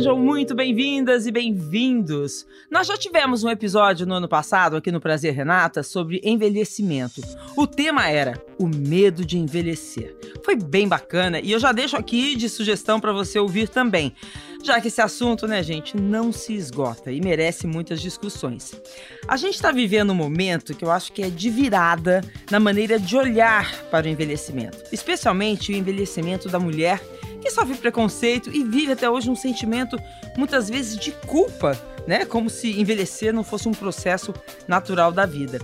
Sejam muito bem-vindas e bem-vindos. Nós já tivemos um episódio no ano passado aqui no Prazer Renata sobre envelhecimento. O tema era o medo de envelhecer. Foi bem bacana e eu já deixo aqui de sugestão para você ouvir também, já que esse assunto, né, gente, não se esgota e merece muitas discussões. A gente está vivendo um momento que eu acho que é de virada na maneira de olhar para o envelhecimento, especialmente o envelhecimento da mulher que sofre preconceito e vive até hoje um sentimento muitas vezes de culpa, né? Como se envelhecer não fosse um processo natural da vida.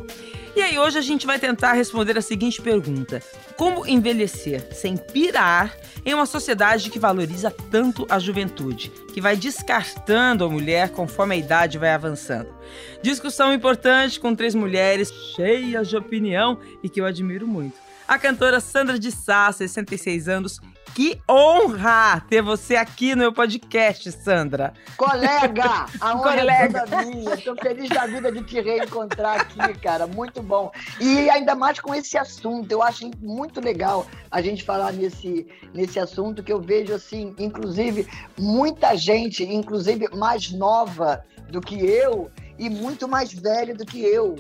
E aí hoje a gente vai tentar responder a seguinte pergunta: Como envelhecer sem pirar em uma sociedade que valoriza tanto a juventude, que vai descartando a mulher conforme a idade vai avançando? Discussão importante com três mulheres cheias de opinião e que eu admiro muito. A cantora Sandra de Sá, 66 anos, que honra ter você aqui no meu podcast, Sandra. Colega, a honra Colega. é toda minha. Estou feliz da vida de te reencontrar aqui, cara. Muito bom. E ainda mais com esse assunto. Eu acho muito legal a gente falar nesse, nesse assunto que eu vejo, assim, inclusive, muita gente, inclusive mais nova do que eu e muito mais velha do que eu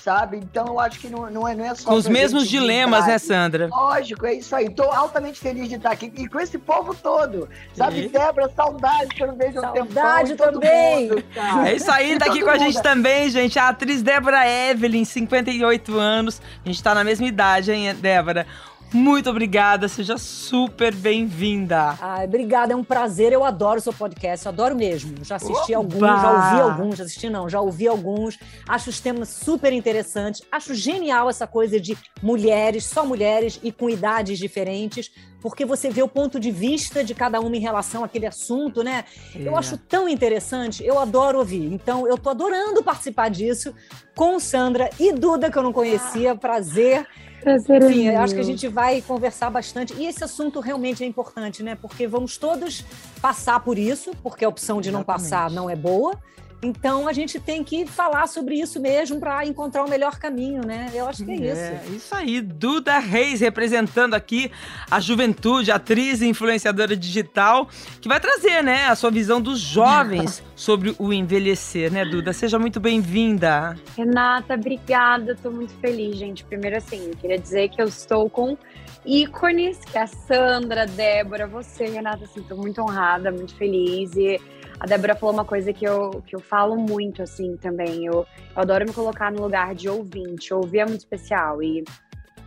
sabe? Então eu acho que não, não, é, não é só. Com os mesmos dilemas, né, Sandra? Lógico, é isso aí. Estou altamente feliz de estar aqui e com esse povo todo. Sabe, e... Débora, saudade que eu não vejo um tempo. Saudade também. Mundo, é isso aí, tá aqui com a gente também, gente. A atriz Débora Evelyn, 58 anos. A gente tá na mesma idade, hein, Débora? Muito obrigada, seja super bem-vinda. Obrigada, é um prazer. Eu adoro o seu podcast, eu adoro mesmo. Já assisti Opa! alguns, já ouvi alguns, já assisti não, já ouvi alguns. Acho os temas super interessantes. Acho genial essa coisa de mulheres, só mulheres e com idades diferentes, porque você vê o ponto de vista de cada uma em relação àquele assunto, né? É. Eu acho tão interessante, eu adoro ouvir. Então, eu tô adorando participar disso com Sandra e Duda, que eu não conhecia. Prazer. Prazer Enfim, acho que a gente vai conversar bastante. E esse assunto realmente é importante, né? Porque vamos todos passar por isso, porque a opção de não passar não é boa. Então a gente tem que falar sobre isso mesmo para encontrar o melhor caminho, né? Eu acho que é, é isso. É, isso aí, Duda Reis representando aqui a juventude, atriz e influenciadora digital, que vai trazer, né, a sua visão dos jovens sobre o envelhecer, né, Duda? Seja muito bem-vinda. Renata, obrigada. Estou muito feliz, gente. Primeiro assim, queria dizer que eu estou com ícones, que é a Sandra, a Débora, você, Renata, assim, tô muito honrada, muito feliz e a Débora falou uma coisa que eu, que eu falo muito, assim, também. Eu, eu adoro me colocar no lugar de ouvinte. Ouvir é muito especial. E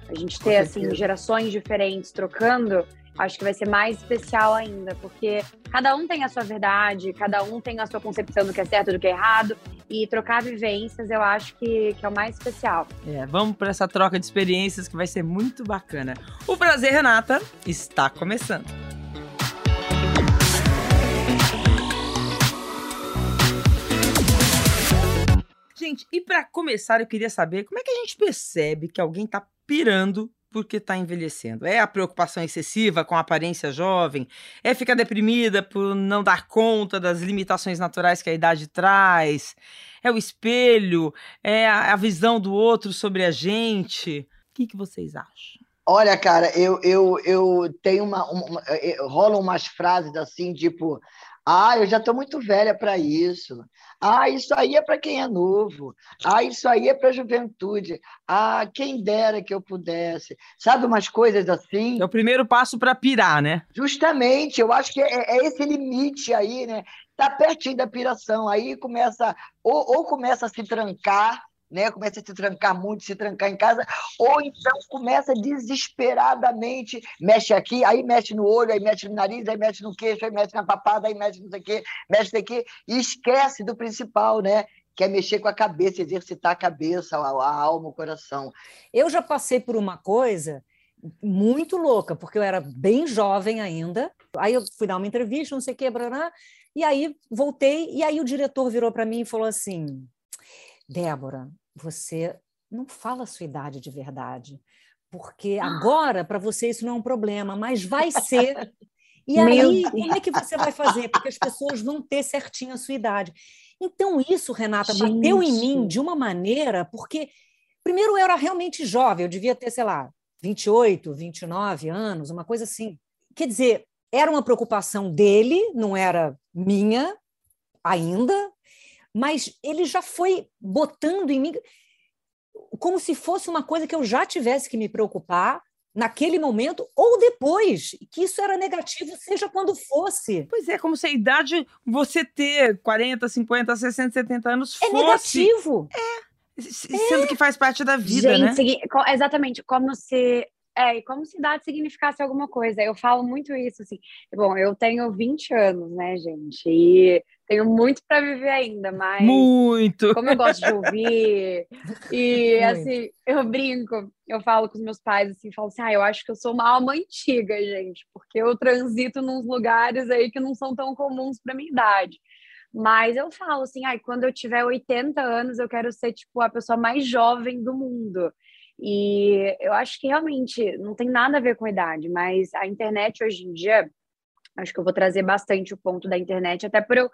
a gente ter, assim, gerações diferentes trocando, acho que vai ser mais especial ainda. Porque cada um tem a sua verdade, cada um tem a sua concepção do que é certo e do que é errado. E trocar vivências, eu acho que, que é o mais especial. É, vamos para essa troca de experiências que vai ser muito bacana. O Prazer, Renata, está começando. Gente, e para começar, eu queria saber como é que a gente percebe que alguém tá pirando porque está envelhecendo? É a preocupação excessiva com a aparência jovem? É ficar deprimida por não dar conta das limitações naturais que a idade traz? É o espelho? É a visão do outro sobre a gente? O que, que vocês acham? Olha, cara, eu, eu, eu tenho uma, uma, rolam umas frases assim, tipo, ah, eu já estou muito velha para isso. Ah, isso aí é para quem é novo. Ah, isso aí é para a juventude. Ah, quem dera que eu pudesse. Sabe umas coisas assim? É o primeiro passo para pirar, né? Justamente, eu acho que é, é esse limite aí, né? Tá pertinho da piração. Aí começa, ou, ou começa a se trancar né? começa a se trancar muito, se trancar em casa, ou então começa desesperadamente, mexe aqui, aí mexe no olho, aí mexe no nariz, aí mexe no queixo, aí mexe na papada, aí mexe no sei quê, mexe aqui, e esquece do principal, né? que é mexer com a cabeça, exercitar a cabeça, a, a alma, o coração. Eu já passei por uma coisa muito louca, porque eu era bem jovem ainda. Aí eu fui dar uma entrevista, não sei o que, blá, e aí voltei, e aí o diretor virou para mim e falou assim: Débora, você não fala a sua idade de verdade, porque agora para você isso não é um problema, mas vai ser. E aí, como é que você vai fazer? Porque as pessoas vão ter certinho a sua idade. Então, isso, Renata, Gente. bateu em mim de uma maneira, porque, primeiro, eu era realmente jovem, eu devia ter, sei lá, 28, 29 anos, uma coisa assim. Quer dizer, era uma preocupação dele, não era minha ainda, mas ele já foi botando em mim como se fosse uma coisa que eu já tivesse que me preocupar naquele momento ou depois, que isso era negativo, seja quando fosse. Pois é, como se a idade, você ter 40, 50, 60, 70 anos é fosse... É negativo. É, sendo é. que faz parte da vida, Gente, né? exatamente, como se é, e como se idade significasse alguma coisa. Eu falo muito isso, assim. Bom, eu tenho 20 anos, né, gente? E tenho muito para viver ainda, mas. Muito! Como eu gosto de ouvir. e, muito. assim, eu brinco, eu falo com os meus pais, assim, falo assim, ah, eu acho que eu sou uma alma antiga, gente, porque eu transito nos lugares aí que não são tão comuns para minha idade. Mas eu falo assim, ah, quando eu tiver 80 anos, eu quero ser, tipo, a pessoa mais jovem do mundo. E eu acho que realmente não tem nada a ver com idade, mas a internet hoje em dia, acho que eu vou trazer bastante o ponto da internet, até por eu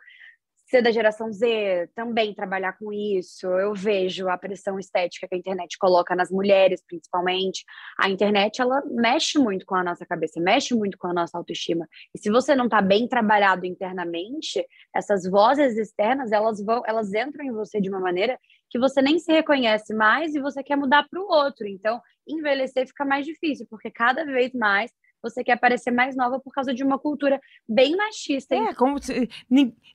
ser da geração Z, também trabalhar com isso. Eu vejo a pressão estética que a internet coloca nas mulheres, principalmente. A internet, ela mexe muito com a nossa cabeça, mexe muito com a nossa autoestima. E se você não está bem trabalhado internamente, essas vozes externas, elas vão, elas entram em você de uma maneira que você nem se reconhece mais e você quer mudar para o outro. Então, envelhecer fica mais difícil, porque cada vez mais você quer parecer mais nova por causa de uma cultura bem machista. É, como se,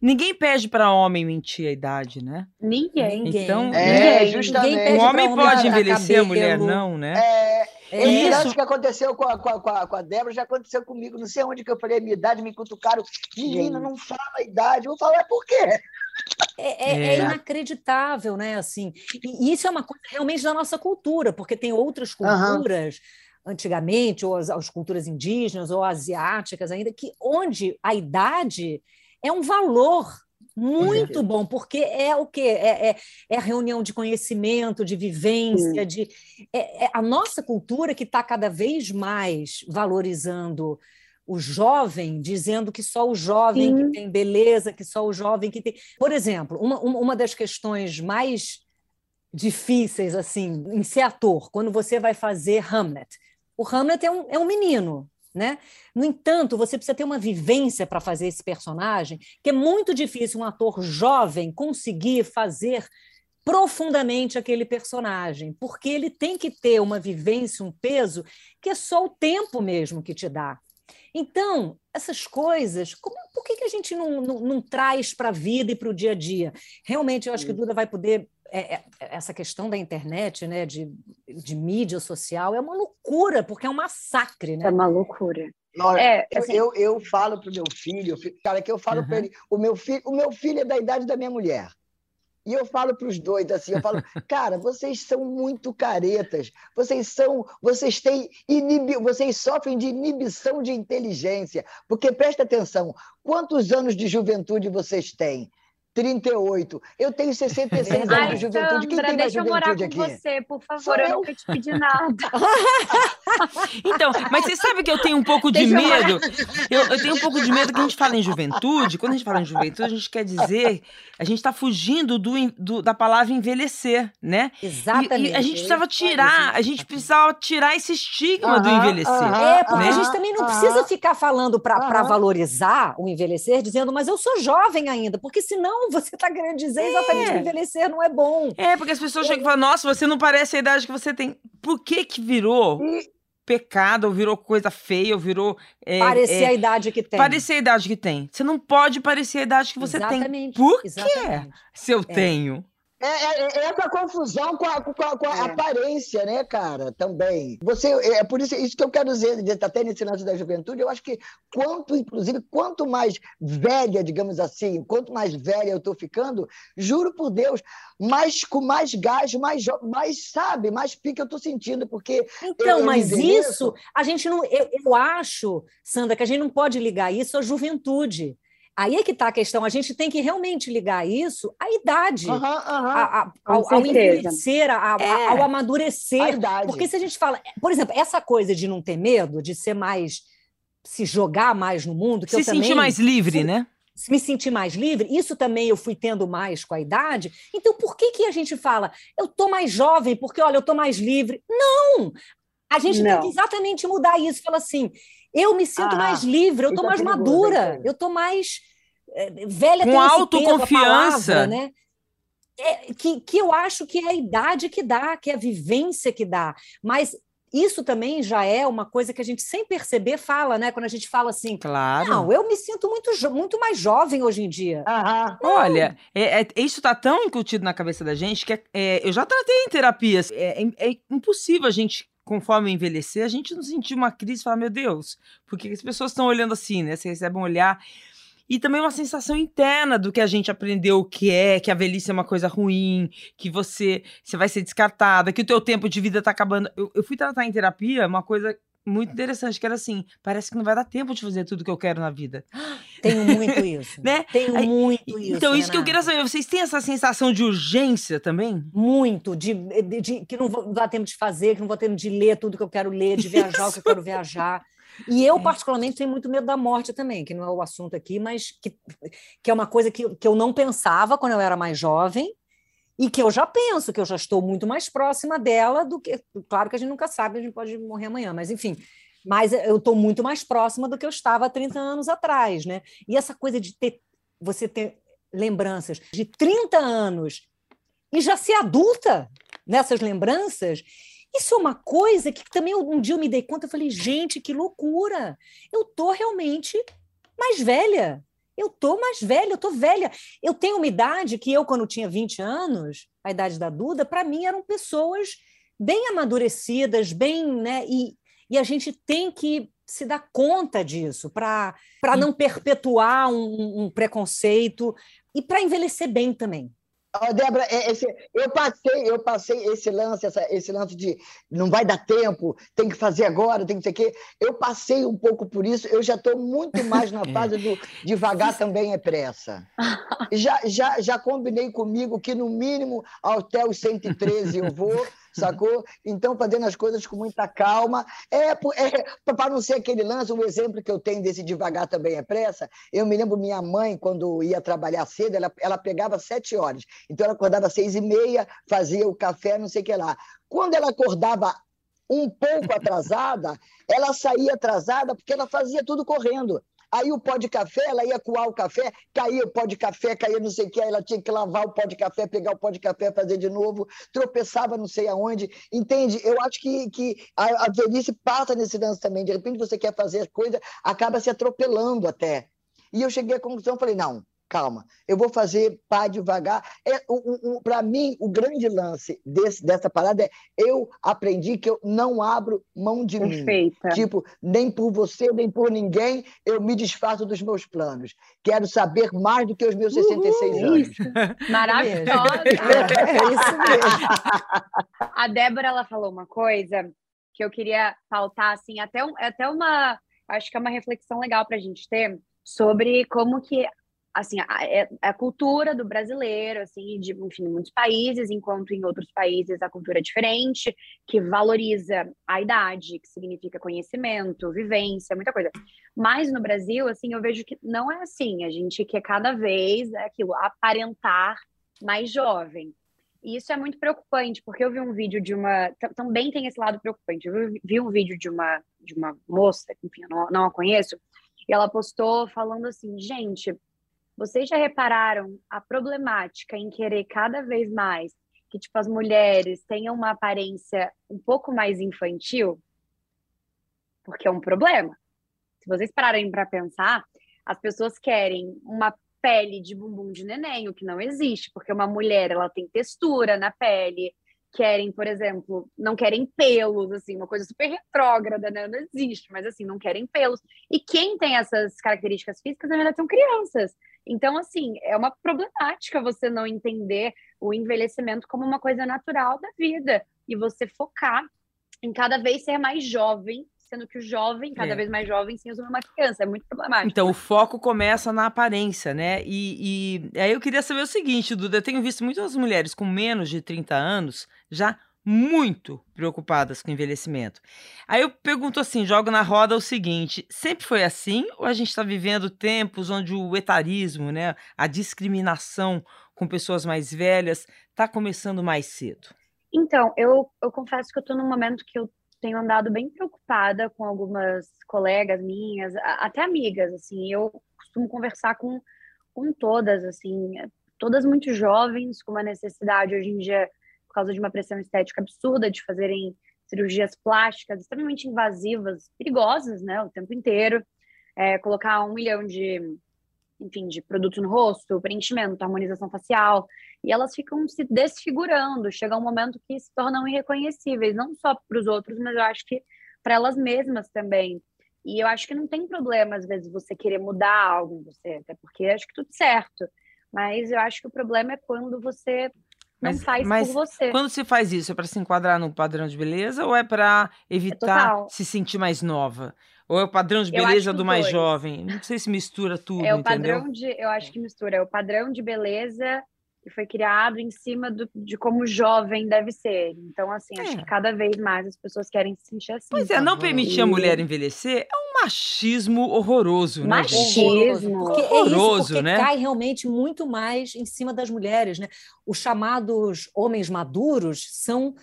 ninguém pede para homem mentir a idade, né? Ninguém. Então, é, ninguém, justamente. o homem pode envelhecer, a mulher não, né? É, é isso que aconteceu com a, com, a, com a Débora, já aconteceu comigo. Não sei onde que eu falei a minha idade, me cutucaram. Menina, não fala a idade. Eu vou falar por quê? É, é, é, inacreditável, né? Assim, e isso é uma coisa realmente da nossa cultura, porque tem outras culturas uhum antigamente, ou as, as culturas indígenas ou asiáticas ainda, que onde a idade é um valor muito bom, porque é o quê? É, é, é, a reunião de conhecimento, de vivência, de é, é a nossa cultura que está cada vez mais valorizando o jovem, dizendo que só o jovem Sim. que tem beleza, que só o jovem que tem. Por exemplo, uma, uma das questões mais difíceis assim em ser ator, quando você vai fazer Hamlet, o Hamlet é um, é um menino, né? No entanto, você precisa ter uma vivência para fazer esse personagem, que é muito difícil um ator jovem conseguir fazer profundamente aquele personagem, porque ele tem que ter uma vivência, um peso que é só o tempo mesmo que te dá. Então, essas coisas, como, por que, que a gente não, não, não traz para a vida e para o dia a dia? Realmente, eu acho que Duda vai poder é, é, essa questão da internet, né, de, de mídia social, é uma loucura, porque é um massacre, né? É uma loucura. Não, é, assim... eu, eu falo para o meu filho, cara, que eu falo uhum. para ele, o meu, filho, o meu filho é da idade da minha mulher. E eu falo para os dois assim, eu falo, cara, vocês são muito caretas, vocês são, vocês têm inibi, vocês sofrem de inibição de inteligência, porque presta atenção, quantos anos de juventude vocês têm? 38. Eu tenho 66 anos de juventude. Quem tem deixa eu morar com aqui? você, por favor. Eu, eu nunca te pedi nada. então, mas você sabe que eu tenho um pouco de deixa medo? Eu, eu, tenho um pouco de medo que a gente fala em juventude. Quando a gente fala em juventude, a gente quer dizer... A gente está fugindo do, do, da palavra envelhecer, né? Exatamente. E, e a gente precisava tirar, a gente precisava tirar esse estigma do envelhecer. é, porque né? a gente também não precisa ficar falando para valorizar o envelhecer, dizendo, mas eu sou jovem ainda, porque senão você está querendo dizer é. exatamente que envelhecer não é bom. É, porque as pessoas chegam e falam, nossa, você não parece a idade que você tem. Por que que virou? Pecado, ou virou coisa feia, ou virou. É, parecer é, a idade que tem. Parecer a idade que tem. Você não pode parecer a idade que você exatamente, tem. Por exatamente. quê? Se eu é. tenho. É, é, é, essa confusão com a, com a, com a é. aparência, né, cara? Também. Você, é, é por isso, isso que eu quero dizer, até nesse lance da juventude, eu acho que quanto, inclusive, quanto mais velha, digamos assim, quanto mais velha eu estou ficando, juro por Deus, mais com mais gás, mais, mais sabe, mais pique eu estou sentindo, porque. Então, eu, mas isso, a gente não. Eu, eu acho, Sandra, que a gente não pode ligar isso à juventude Aí é que está a questão. A gente tem que realmente ligar isso à idade, Aham, aham. a- a- ao, envelhecer, a- É. ao A amadurecer. Porque se a gente fala, por exemplo, essa coisa de não ter medo, de ser mais, se jogar mais no mundo, que Se eu sentir também mais livre, fui- né? me sentir mais livre, isso também eu fui tendo mais com a idade. Então, por que, que a gente fala, eu tô mais jovem, porque olha, eu tô mais livre? Não! A gente tem Não. que exatamente mudar isso. Fala assim, eu me sinto Ah, mais livre, eu é mais madura, eu tô mais eh, velha Com peso, autoconfiança. palavra, né? É, que, que eu acho que é a idade que dá, que é a vivência que dá. Mas isso também já é uma coisa que a gente, sem perceber, fala, né? Quando a gente fala assim, Claro. não, eu me sinto muito, muito mais jovem hoje em dia. Aham. Olha, é, é- isso tá tão incutido na cabeça da gente que é- é, eu já tratei em terapias. É, é- é impossível a gente, conforme envelhecer, a gente não sentir uma crise e falar, meu Deus, por que as pessoas estão olhando assim, né? Você recebe um olhar. E também uma sensação interna do que a gente aprendeu que é, que a velhice é uma coisa ruim, que você, você vai ser descartada, que o teu tempo de vida tá acabando. Eu, eu fui tratar em terapia uma coisa muito interessante, que era assim, parece que não vai dar tempo de fazer tudo que eu quero na vida. Tenho muito isso. Né? Tenho Aí, muito isso. então, isso que eu Renata. queria saber, vocês têm essa sensação de urgência também? Muito, de, de- de- que não vou dar tempo de fazer, que não vou ter tempo de ler tudo que eu quero ler, de viajar o que eu quero viajar. E eu, particularmente, tenho muito medo da morte também, que não é o assunto aqui, mas que, que é uma coisa que, que eu não pensava quando eu era mais jovem e que eu já penso, que eu já estou muito mais próxima dela do que. Claro que a gente nunca sabe, a gente pode morrer amanhã, mas enfim. Mas eu estou muito mais próxima do que eu estava há 30 anos atrás, né? E essa coisa de ter você ter lembranças de 30 anos e já ser adulta nessas lembranças, isso é uma coisa que também um dia eu me dei conta, eu falei, gente, que loucura! Eu tô realmente mais velha. Eu tô mais velha, eu tô velha. Eu tenho uma idade que eu, quando tinha 20 anos, a idade da Duda, para mim eram pessoas bem amadurecidas, bem, né? E, e a gente tem que se dar conta disso para não perpetuar um, um preconceito e para envelhecer bem também. Ó, Débora, é- esse- eu passei, eu passei esse lance, essa- esse lance de não vai dar tempo, tem que fazer agora, tem que ser o quê. Eu passei um pouco por isso, eu já estou muito mais na fase do devagar também é pressa. Já, já, já combinei comigo que, no mínimo, até os 113 eu vou, sacou? Então, fazendo as coisas com muita calma. É, para não ser aquele lance, um exemplo que eu tenho desse devagar também é pressa, eu me lembro minha mãe, quando ia trabalhar cedo, ela, ela pegava sete horas. Então, ela acordava seis e meia, fazia o café, não sei o que lá. Quando ela acordava um pouco atrasada, ela saía atrasada porque ela fazia tudo correndo. Aí o pó de café, ela ia coar o café, caía o pó de café, caía não sei o que, aí ela tinha que lavar o pó de café, pegar o pó de café, fazer de novo, tropeçava não sei aonde. Entende? Eu acho que, que a, a velhice passa nesse lance também. De repente você quer fazer as coisas, acaba se atropelando até. E eu cheguei à conclusão, falei, não, calma, eu vou fazer pá devagar. É, Para mim, o grande lance desse, dessa parada é eu aprendi que eu não abro mão de Perfeita. mim. Tipo, nem por você, nem por ninguém, eu me desfaço dos meus planos. Quero saber mais do que os meus 66 Uhul, anos. Isso. Maravilhosa. É, é isso mesmo. A Débora ela falou uma coisa que eu queria pautar assim, até, um, até uma, acho que é uma reflexão legal para a gente ter sobre como que assim a, é, a, cultura do brasileiro, assim, de enfim, muitos países, enquanto em outros países a cultura é diferente, que valoriza a idade, que significa conhecimento, vivência, muita coisa. Mas no Brasil, assim, eu vejo que não é assim. A gente quer cada vez é aquilo aparentar mais jovem. E isso é muito preocupante, porque eu vi um vídeo de uma. Também tem esse lado preocupante. Eu vi um vídeo de uma, de uma moça, enfim, eu não, não a conheço, e ela postou falando assim: gente, vocês já repararam a problemática em querer cada vez mais que tipo as mulheres tenham uma aparência um pouco mais infantil? Porque é um problema. Se vocês pararem para pensar, as pessoas querem uma pele de bumbum de neném, o que não existe, porque uma mulher ela tem textura na pele, querem, por exemplo, não querem pelos, assim, uma coisa super retrógrada, né? Não existe, mas assim, não querem pelos. E quem tem essas características físicas, na verdade, são crianças. Então, assim, é uma problemática você não entender o envelhecimento como uma coisa natural da vida e você focar em cada vez ser mais jovem, sendo que o jovem, cada É. vez mais jovem, se resume uma criança. É muito problemático. Então, o foco começa na aparência, né? E, e aí eu queria saber o seguinte, Duda, eu tenho visto muitas mulheres com menos de 30 anos já muito preocupadas com o envelhecimento. Aí eu pergunto assim, jogo na roda o seguinte, sempre foi assim ou a gente está vivendo tempos onde o etarismo, né, a discriminação com pessoas mais velhas está começando mais cedo? Então, eu, eu confesso que eu tô num momento que eu tenho andado bem preocupada com algumas colegas minhas, até amigas, assim, eu costumo conversar com, com todas, assim, todas muito jovens, com uma necessidade hoje em dia, por causa de uma pressão estética absurda, de fazerem cirurgias plásticas extremamente invasivas, perigosas, né, o tempo inteiro, é, colocar um milhão de, enfim, de produtos no rosto, preenchimento, harmonização facial, e elas ficam se desfigurando. Chega um momento que se tornam irreconhecíveis, não só para os outros, mas eu acho que para elas mesmas também. E eu acho que não tem problema, às vezes, você querer mudar algo em você, até porque acho que tudo certo. Mas eu acho que o problema é quando você não Mas- faz mas por você. Quando se faz isso, é para se enquadrar no padrão de beleza ou é para evitar total. se sentir mais nova? Ou é o padrão de acho beleza do mais dois. jovem? Não sei se mistura tudo, É o entendeu? padrão de, eu acho que mistura, é o padrão de beleza que foi criado em cima do, de como o jovem deve ser. Então, assim, acho É. que cada vez mais as pessoas querem se sentir assim. Pois é, não permitir a mulher envelhecer é um machismo horroroso, né, gente? Machismo. Porque é isso, Horroroso, porque né? cai realmente muito mais em cima das mulheres, né? Os chamados homens maduros são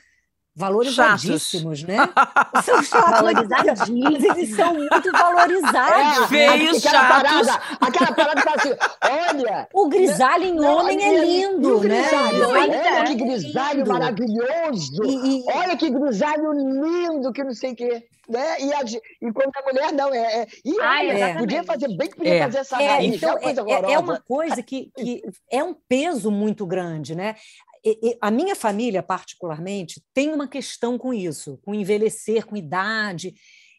valorizadíssimos, né? São chatos, Valorizadíssimos. eles são muito valorizados. Feios, aquela chatos. Parada, aquela parada que fala assim, olha... O grisalho em não, homem é lindo, o né? grisalho, Olha é. que grisalho maravilhoso. E- e- Olha que grisalho lindo, que não sei o quê. Né? E, a, de- e quando a mulher não, é. é e Ah, olha, podia fazer bem, podia É. fazer essa É, raiz, então, é uma coisa é- é, é horrorosa. uma coisa que, que é um peso muito grande, né? A minha família, particularmente, tem uma questão com isso, com envelhecer, com idade.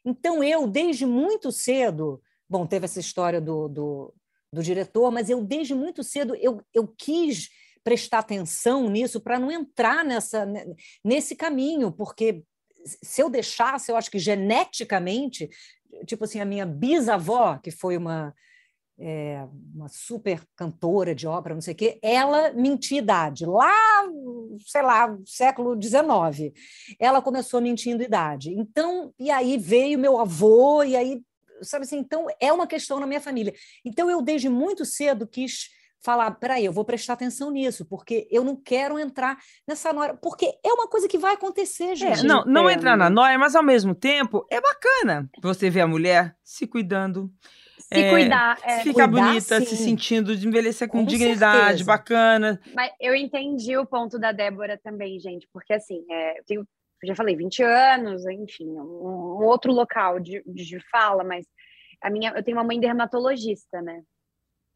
Então, eu, desde muito cedo, bom, teve essa história do, do, do diretor, mas eu, desde muito cedo, eu, eu quis prestar atenção nisso para não entrar nessa, nesse caminho, porque se eu deixasse, eu acho que geneticamente, tipo assim, a minha bisavó, que foi uma, é, uma super cantora de ópera, não sei o quê, ela mentia idade. Lá, sei lá, século XIX, ela começou mentindo idade. Então, e aí veio meu avô, e aí, sabe assim, então é uma questão na minha família. Então, eu desde muito cedo quis falar, peraí, eu vou prestar atenção nisso, porque eu não quero entrar nessa noia, porque é uma coisa que vai acontecer, É, gente. não, não entendo. entrar na noia, mas ao mesmo tempo é bacana você ver a mulher se cuidando, Se É, cuidar. é. ficar cuidar, bonita, se sim. sentindo de envelhecer com, Com dignidade, certeza. bacana. Mas eu entendi o ponto da Débora também, gente, porque assim, é, eu tenho, eu já falei, 20 anos, enfim, um, um outro local de, de fala, mas a minha, eu tenho uma mãe dermatologista, né?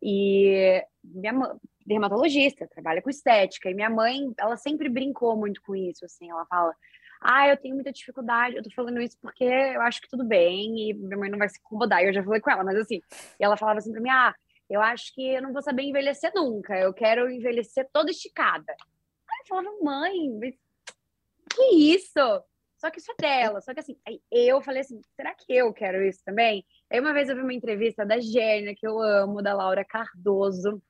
E minha mãe, dermatologista, trabalha com estética, e minha mãe, ela sempre brincou muito com isso, assim, ela fala, ah, eu tenho muita dificuldade, eu tô falando isso porque eu acho que tudo bem, e minha mãe não vai se incomodar, eu já falei com ela, mas assim, e ela falava assim pra mim, ah, eu acho que eu não vou saber envelhecer nunca, eu quero envelhecer toda esticada. Aí eu falava, mãe, que isso? Só que isso é dela, só que assim, aí eu falei assim, será que eu quero isso também? Aí uma vez eu vi uma entrevista da Gênia, que eu amo, da Laura Cardoso,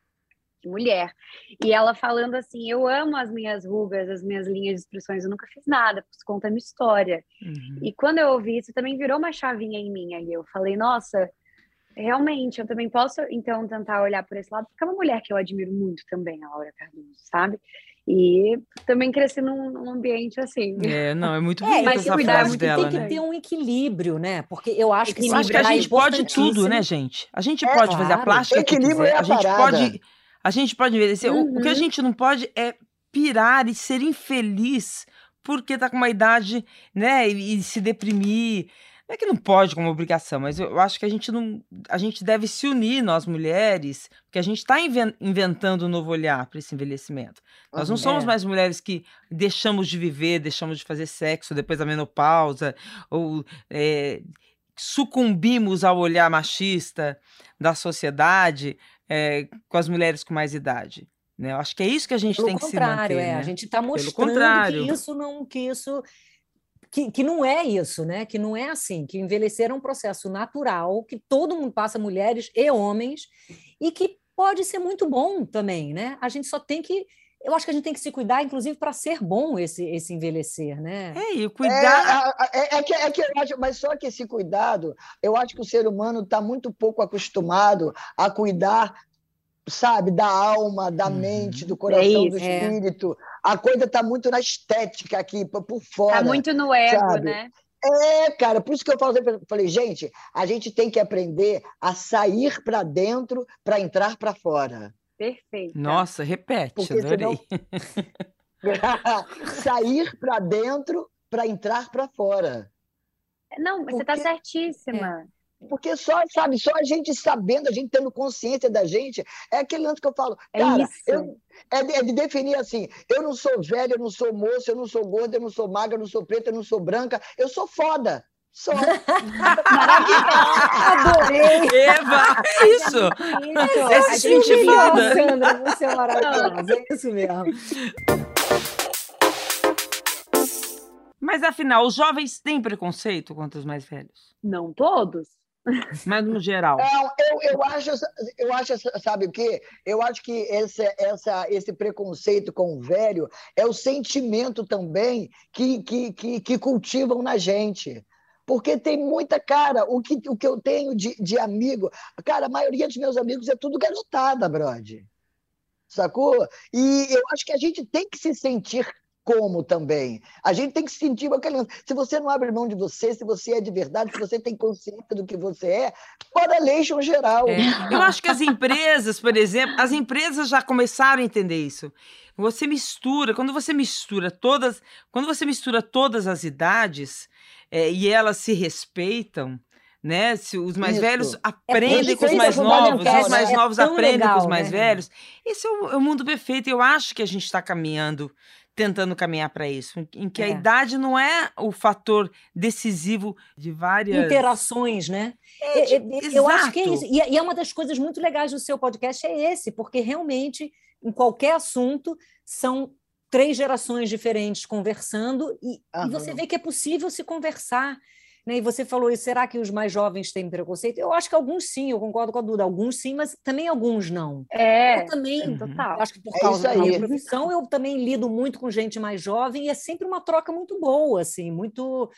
de mulher, e ela falando assim, eu amo as minhas rugas, as minhas linhas de expressões, eu nunca fiz nada, isso conta a minha história. Uhum. E quando eu ouvi isso, também virou uma chavinha em mim. Aí eu falei, nossa, realmente, eu também posso, então, tentar olhar por esse lado, porque é uma mulher que eu admiro muito também, a Laura Cardoso, sabe? E também cresci num, num ambiente assim. É, não, é muito É, bonita mas essa cuidar é frase muito dela, tem que né? ter um equilíbrio, né? Porque eu acho que acho que a é gente pode tudo, né, gente? A gente É, pode fazer a claro. plástica que Equilíbrio quiser, é a a gente pode, a gente pode envelhecer. O- O, que a Uhum. gente não pode é pirar e ser infeliz porque tá com uma idade, né, e, e se deprimir. Não é que não pode como obrigação, mas eu, acho que a gente não, a gente deve se unir nós mulheres, porque a gente está inventando um novo olhar para esse envelhecimento. Nós não Uhum. somos É. mais mulheres que deixamos de viver, deixamos de fazer sexo depois da menopausa, ou é, sucumbimos ao olhar machista da sociedade é, com as mulheres com mais idade. Né? Eu acho que é isso que a gente Pelo tem que se contrário, manter. é, né? a gente está mostrando que isso não, que isso que, que não é isso, né? Que não é assim, que envelhecer é um processo natural, que todo mundo passa, mulheres e homens, e que pode ser muito bom também, né? A gente só tem que eu acho que a gente tem que se cuidar, inclusive, para ser bom esse, esse envelhecer, né? É, e cuidar. É, é, é, que, é que eu acho, mas só que esse cuidado, eu acho que o ser humano está muito pouco acostumado a cuidar, sabe, da alma, da uhum. mente, do coração, é do espírito. A coisa está muito na estética aqui, por fora. Está muito no ego, sabe? né? É, cara, por isso que eu falo, falei, gente, a gente tem que aprender a sair para dentro para entrar para fora. Perfeito. Nossa, repete, Porque adorei. Senão... sair para dentro para entrar para fora. Não, mas tá Porque... você está certíssima. É. Porque só, sabe, só a gente sabendo, a gente tendo consciência da gente, é aquele lance que eu falo, é cara, isso. Eu, é, de, é de definir assim, eu não sou velho, eu não sou moço, eu não sou gorda, eu não sou magra, eu não sou preta, eu não sou branca, eu sou foda. Só. Adorei! Eva, é isso! isso. É se sentir foda. Sandra, você é maravilhosa, é isso mesmo. Mas afinal, os jovens têm preconceito contra os mais velhos? Não todos. Mas no geral. Não, eu, eu, acho, eu acho, sabe o quê? Eu acho que esse, essa, esse preconceito com o velho é o sentimento também que, que, que, que cultivam na gente. Porque tem muita, cara, o que, o que eu tenho de, de amigo, cara, a maioria dos meus amigos é tudo garotada, brother. Sacou? E eu acho que a gente tem que se sentir como também. A gente tem que se sentir aquele. Se você não abre mão de você, se você é de verdade, se você tem consciência do que você é, correlation geral. É. Eu acho que as empresas, por exemplo, as empresas já começaram a entender isso. Você mistura, quando você mistura todas, quando você mistura todas as idades, é, e elas se respeitam, né? Se os mais Isso. velhos é aprendem é com os mais novos, os mais é novos aprendem legal, com os mais né? velhos. Esse é o, é o, mundo perfeito. Eu acho que a gente está caminhando, tentando caminhar para isso, em que a é. idade não é o fator decisivo de várias interações, né? É, eu acho que é isso. E é uma das coisas muito legais do seu podcast é esse, porque realmente em qualquer assunto são três gerações diferentes conversando e, e, você vê que é possível se conversar. Né? E você falou isso, será que os mais jovens têm preconceito? Eu acho que alguns sim, eu concordo com a Duda, alguns sim, mas também alguns não. É, eu também, uhum. total. acho que por é causa da minha profissão, eu também lido muito com gente mais jovem e é sempre uma troca muito boa, assim, muito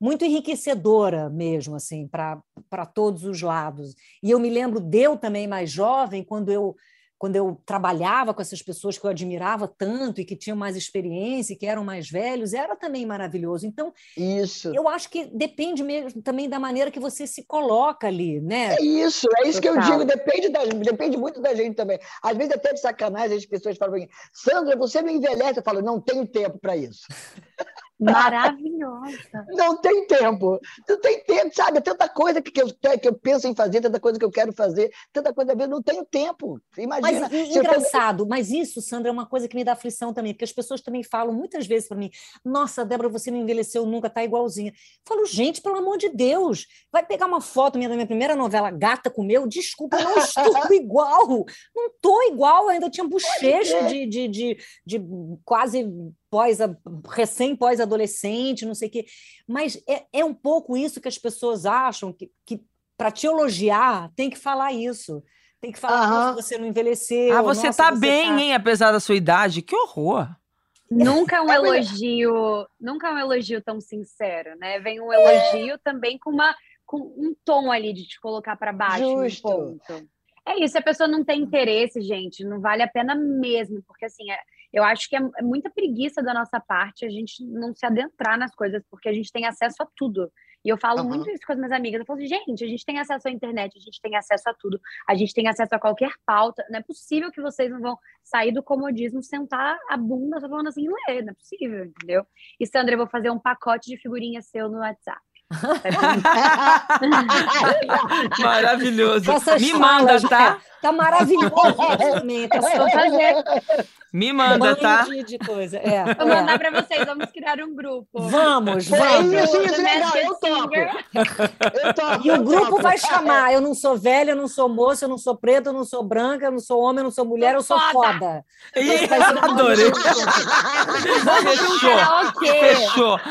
muito enriquecedora mesmo, assim, para todos os lados. E eu me lembro de eu também mais jovem, quando eu quando eu trabalhava com essas pessoas que eu admirava tanto e que tinham mais experiência e que eram mais velhos, era também maravilhoso. Então, isso. eu acho que depende mesmo também da maneira que você se coloca ali, né? É isso, é isso Total. que eu digo, depende, da, depende muito da gente também. Às vezes até de sacanagem as pessoas falam assim, Sandra, você me envelhece. Eu falo, não tenho tempo para isso. Maravilhosa. Não tem tempo. Não tem tempo, sabe? Tanta coisa que eu, que eu penso em fazer, tanta coisa que eu quero fazer, tanta coisa a ver, não tenho tempo. Imagina. Mas engraçado, mas isso, Sandra, é uma coisa que me dá aflição também, porque as pessoas também falam muitas vezes para mim: nossa, Débora, você não envelheceu nunca, tá igualzinha. Eu falo, gente, pelo amor de Deus, vai pegar uma foto minha da minha primeira novela, Gata com meu, desculpa, eu não estou igual. Não estou igual, ainda tinha bochecha de, de, de, de quase pós recém pós-adolescente, não sei o quê. Mas é, é um pouco isso que as pessoas acham que, que para te elogiar tem que falar isso. Tem que falar que você não envelheceu. Ah, você nossa, tá você bem, tá... hein, apesar da sua idade. Que horror! Nunca um elogio, nunca um elogio tão sincero, né? Vem um elogio é. também com uma com um tom ali de te colocar para baixo Justo. ponto. É isso, a pessoa não tem interesse, gente, não vale a pena mesmo, porque assim, é, eu acho que é, é muita preguiça da nossa parte a gente não se adentrar nas coisas, porque a gente tem acesso a tudo. E eu falo uhum. muito isso com as minhas amigas. Eu falo assim, gente, a gente tem acesso à internet, a gente tem acesso a tudo, a gente tem acesso a qualquer pauta. Não é possível que vocês não vão sair do comodismo, sentar a bunda só falando assim, ler. Não é possível, entendeu? E Sandra, eu vou fazer um pacote de figurinhas seu no WhatsApp. Maravilhoso. Me manda, tá? Tá maravilhoso também. Tá Vou fazer. Me manda, banho tá? de, de coisa. É, Vou é. mandar pra vocês, vamos criar um grupo. Vamos, É vamos. isso, isso, The legal, eu topo. Eu topo, E o grupo topo. vai chamar: eu não sou velha, eu não sou moça, eu não sou preta, eu não sou branca, eu não sou homem, eu não sou mulher, eu sou Foda. foda. Adorei. Fechou. Fechou.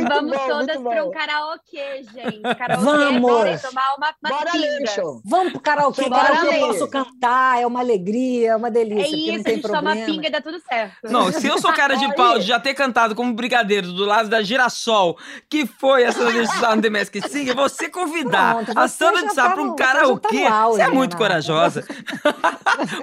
Muito vamos bom, todas muito para um bom. karaokê, gente. Karaokê Vamos. é bora tomar uma, uma Bora, pinga. Vamos pro karaokê, Bora, karaokê eu posso cantar, é uma alegria, é uma delícia, É isso, não a tem gente toma pinga e dá tudo certo. Não, se eu sou cara de pau de já ter cantado como brigadeiro do lado da Girassol, que foi a Sandra de Sá no The Masked Singer, você convidar Pronto, a Sandra de Sá tá para um tá karaokê, auge, você é muito corajosa.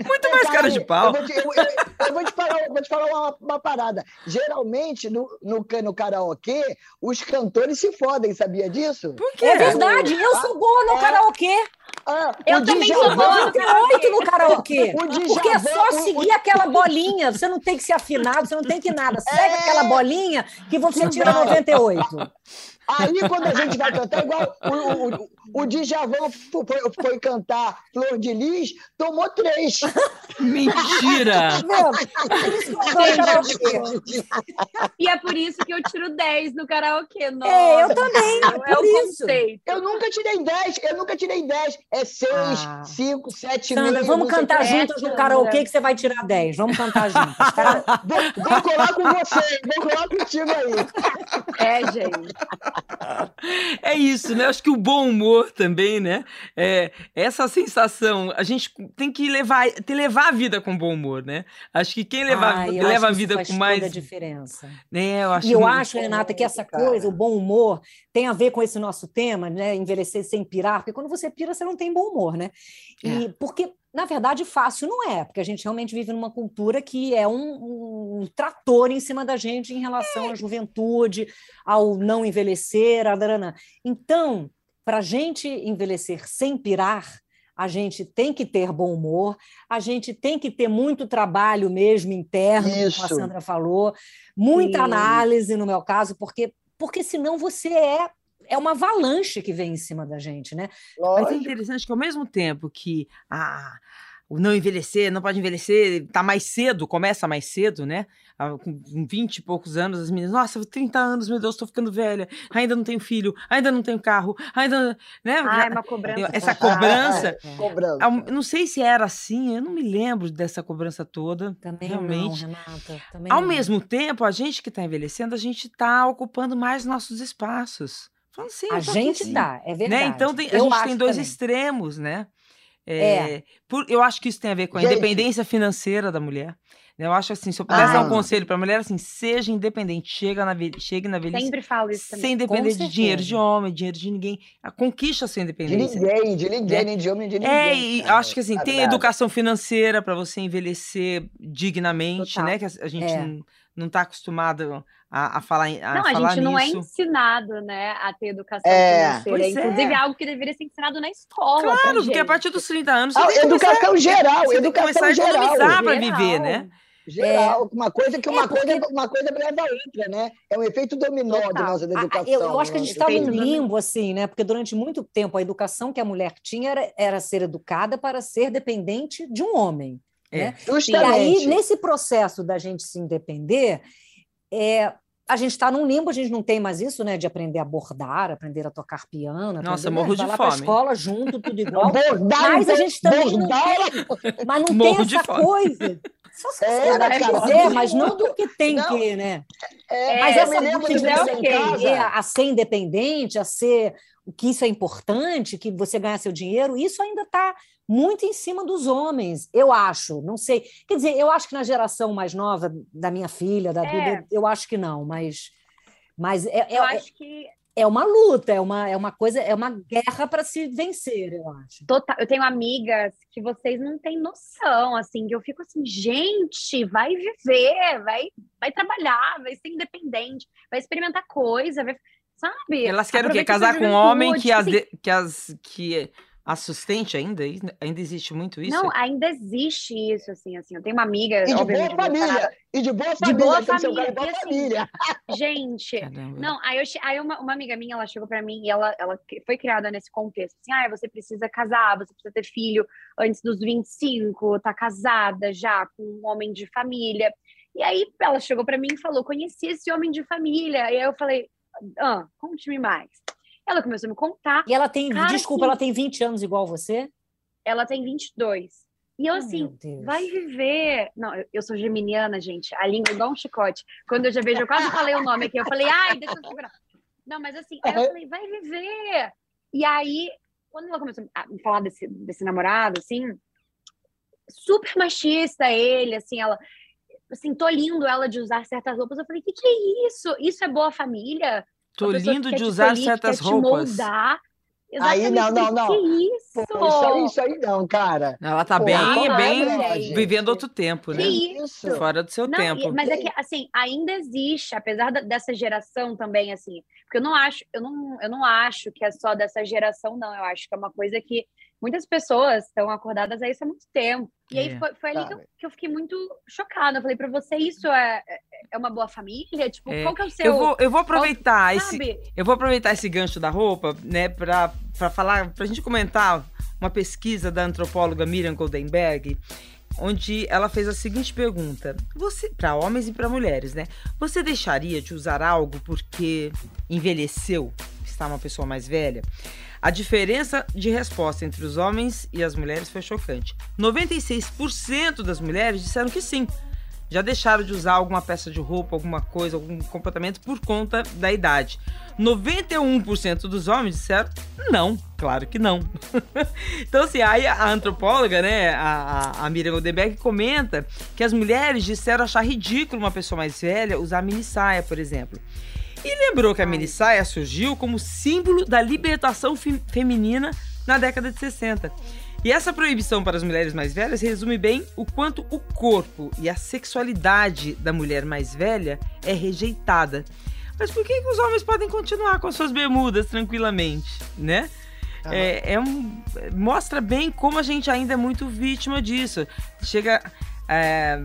muito mais cara de pau. Eu vou te, eu- eu- eu vou te falar, vou te falar uma, uma parada. Geralmente, no, no, no karaokê, os cantores se fodem, sabia disso? Por quê? É verdade, eu sou boa no É. karaokê. Ah, Eu também Djavan- sou boa no 98 no karaokê. Djavan- Porque é só o- seguir aquela bolinha. Você não tem que ser afinado, você não tem que nada. Segue É. aquela bolinha que você tira Não. 98. Aí, quando a gente vai cantar, igual o, o, o, o Djavan foi, foi cantar Flor de Lis, tomou três. Mentira! Vendo? Por isso que eu adoro karaokê. E é por isso que eu tiro 10 no karaokê. Nossa, É, eu também, é por o isso. conceito. Eu nunca tirei dez, eu nunca tirei dez. É seis, Ah. cinco, sete, Sandra, meio, vamos não sei cantar quê. juntas no karaokê que você vai tirar 10. Vamos cantar juntas. tá? Vou, vou colar com você, vou colar contigo aí. É, gente. É isso, né? Acho que o bom humor também, né? É, essa sensação, a gente tem que levar, ter, levar a vida com bom humor, né? Acho que quem leva, Ai, eu leva a vida faz com toda mais. a diferença. né, eu acho E eu acho, Renata, que essa cara. coisa, o bom humor, tem a ver com esse nosso tema, né? Envelhecer sem pirar, porque quando você pira, você não tem bom humor, né? E porque, na verdade, fácil não é, porque a gente realmente vive numa cultura que é um, um trator em cima da gente em relação à juventude, ao não envelhecer, a darana. Então, para a gente envelhecer sem pirar, a gente tem que ter bom humor, a gente tem que ter muito trabalho mesmo interno, como a Isso. Sandra falou, muita Sim. análise, no meu caso, porque, porque senão você é, é uma avalanche que vem em cima da gente, né? Mas é Lógico. interessante que ao mesmo tempo que ah, o não envelhecer, não pode envelhecer, tá mais cedo, começa mais cedo, né? Ah, Com 20 e poucos anos, as meninas, nossa, 30 anos, meu Deus, tô ficando velha, ainda não tenho filho, ainda não tenho carro, ainda. Né? Ai, uma cobrança. Essa cobrança. Ah, Não sei se era assim, eu não me lembro dessa cobrança toda. Também Realmente. não, Renata. Também Ao não. mesmo tempo, a gente que está envelhecendo, a gente está ocupando mais nossos espaços. Falando assim, A aqui gente sim. tá, é verdade. Né? Então tem- a gente tem dois também. extremos, né? É. por- eu acho que isso tem a ver com a Gente. independência financeira da mulher. né? Eu acho assim, se eu pudesse dar um conselho para a mulher, assim, seja independente, chega na chegue na velhice Sempre falo isso também. sem depender de dinheiro de homem, dinheiro de ninguém. A conquista a sua De independência. ninguém, de ninguém, Né? nem de homem, de ninguém. É, e cara. acho que assim, Sabe tem educação financeira para você envelhecer dignamente, Total. né? Que a, a gente É. não, não tá acostumado a, a falar, em- a Não, a falar gente não é nisso. ensinado, né, a ter educação É, financeira. pois é. Inclusive, é algo que deveria ser ensinado na escola. Claro, porque a partir dos 30 anos você Ah, que começar, educação geral, você tem que começar educação a geral. economizar para Geral. viver, né? Geral, uma coisa que É, uma, porque- coisa, uma coisa leva a outra, né? É um efeito dominó da Total. nossa A- a- educação. eu, eu acho que a gente está Efeito num dominó. limbo, assim, né? Porque durante muito tempo a educação que a mulher tinha era, era ser educada para ser dependente de um homem. É. Né? E aí, Justamente. nesse processo da gente se independer, é, a gente está num limbo, a gente não tem mais isso, né? De aprender a bordar, aprender a tocar piano. Nossa, aprender, morro de lá pra fome. escola junto, tudo igual. Bordar, Mas a gente também não bordar, tem, mas não Morro tem essa fome. coisa. Só se É, você cara, quiser, mas não do que tem Não. que, né? É, Mas essa busca de você a ser independente, a ser o que isso é importante, que você ganhar seu dinheiro, isso ainda está muito em cima dos homens, eu acho. Não sei. Quer dizer, eu acho que na geração mais nova da minha filha, da É. Duda, eu acho que não, mas. Mas é, é, Eu acho que é uma luta, é uma, é uma coisa, é uma guerra para se vencer, eu acho. total. Eu tenho amigas que vocês não têm noção, assim, que eu fico assim, gente, vai viver, vai, vai trabalhar, vai ser independente, vai experimentar coisa, vai, sabe? Elas querem o quê? Aproveita Casar com um homem juventude, que as, tipo de- que as que assistente ainda? Ainda existe muito isso? Não, ainda existe isso, assim, assim. Eu tenho uma amiga. E de boa família. E de boa família. De boa família. boa assim, família. Gente, Caramba. não, aí, eu, aí uma, uma amiga minha, ela chegou pra mim e ela, ela foi criada nesse contexto, assim, ah, você precisa casar, você precisa ter filho antes dos 25, tá casada já com um homem de família. E aí ela chegou pra mim e falou, conheci esse homem de família. E aí eu falei, ah, conte-me mais. Ela começou a me contar. E ela tem, Cara, desculpa, que- ela tem 20 anos igual você? Ela tem 22. E eu, Oh, assim, vai viver. Não, eu, eu sou geminiana, gente. A língua é igual um chicote. Quando eu já vejo, eu quase falei o nome aqui. Eu falei, ai, deixa eu segurar. Não, mas assim, aí eu falei, vai viver. E aí, quando ela começou a me falar desse, desse namorado, assim, super machista ele, assim, ela. Assim, tolindo ela de usar certas roupas. Eu falei, que que é isso? Isso é boa família? Tô que lindo quer de te usar tolir, que certas roupas. moldar. Aí, Exatamente. não, não, Que não. Que isso? Pô, isso aí, isso aí não, cara. Ela tá Pô, bem, não é bem verdade, vivendo outro tempo, né? Que isso? Fora do seu Não, tempo. mas é que assim, ainda existe, apesar da- dessa geração também, assim, porque eu não acho, eu não, eu não acho que é só dessa geração, não. Eu acho que é uma coisa que muitas pessoas estão acordadas a isso há muito tempo. E aí É. foi, foi ali que eu, que eu fiquei muito chocada. Eu falei, pra você, isso é, é- é uma boa família? Tipo, É. qual que é o seu. Eu vou, eu vou aproveitar esse, sabe? eu vou aproveitar esse gancho da roupa, né, pra, pra falar, pra gente comentar uma pesquisa da antropóloga Miriam Goldenberg, onde ela fez a seguinte pergunta: você, para homens e para mulheres, né? Você deixaria de usar algo porque envelheceu, está uma pessoa mais velha? A diferença de resposta entre os homens e as mulheres foi chocante. 96% das mulheres disseram que sim. Já deixaram de usar alguma peça de roupa, alguma coisa, algum comportamento por conta da idade. 91% dos homens disseram não, claro que não. então, assim, aí a antropóloga, né, a, a, Miriam Goldenberg, comenta que as mulheres disseram achar ridículo uma pessoa mais velha usar mini saia, por exemplo. E lembrou que a mini saia surgiu como símbolo da libertação fe- feminina na década de 60. E essa proibição para as mulheres mais velhas resume bem o quanto o corpo e a sexualidade da mulher mais velha é rejeitada. Mas por que, que os homens podem continuar com as suas bermudas tranquilamente, né? É, é um, mostra bem como a gente ainda é muito vítima disso. Chega é,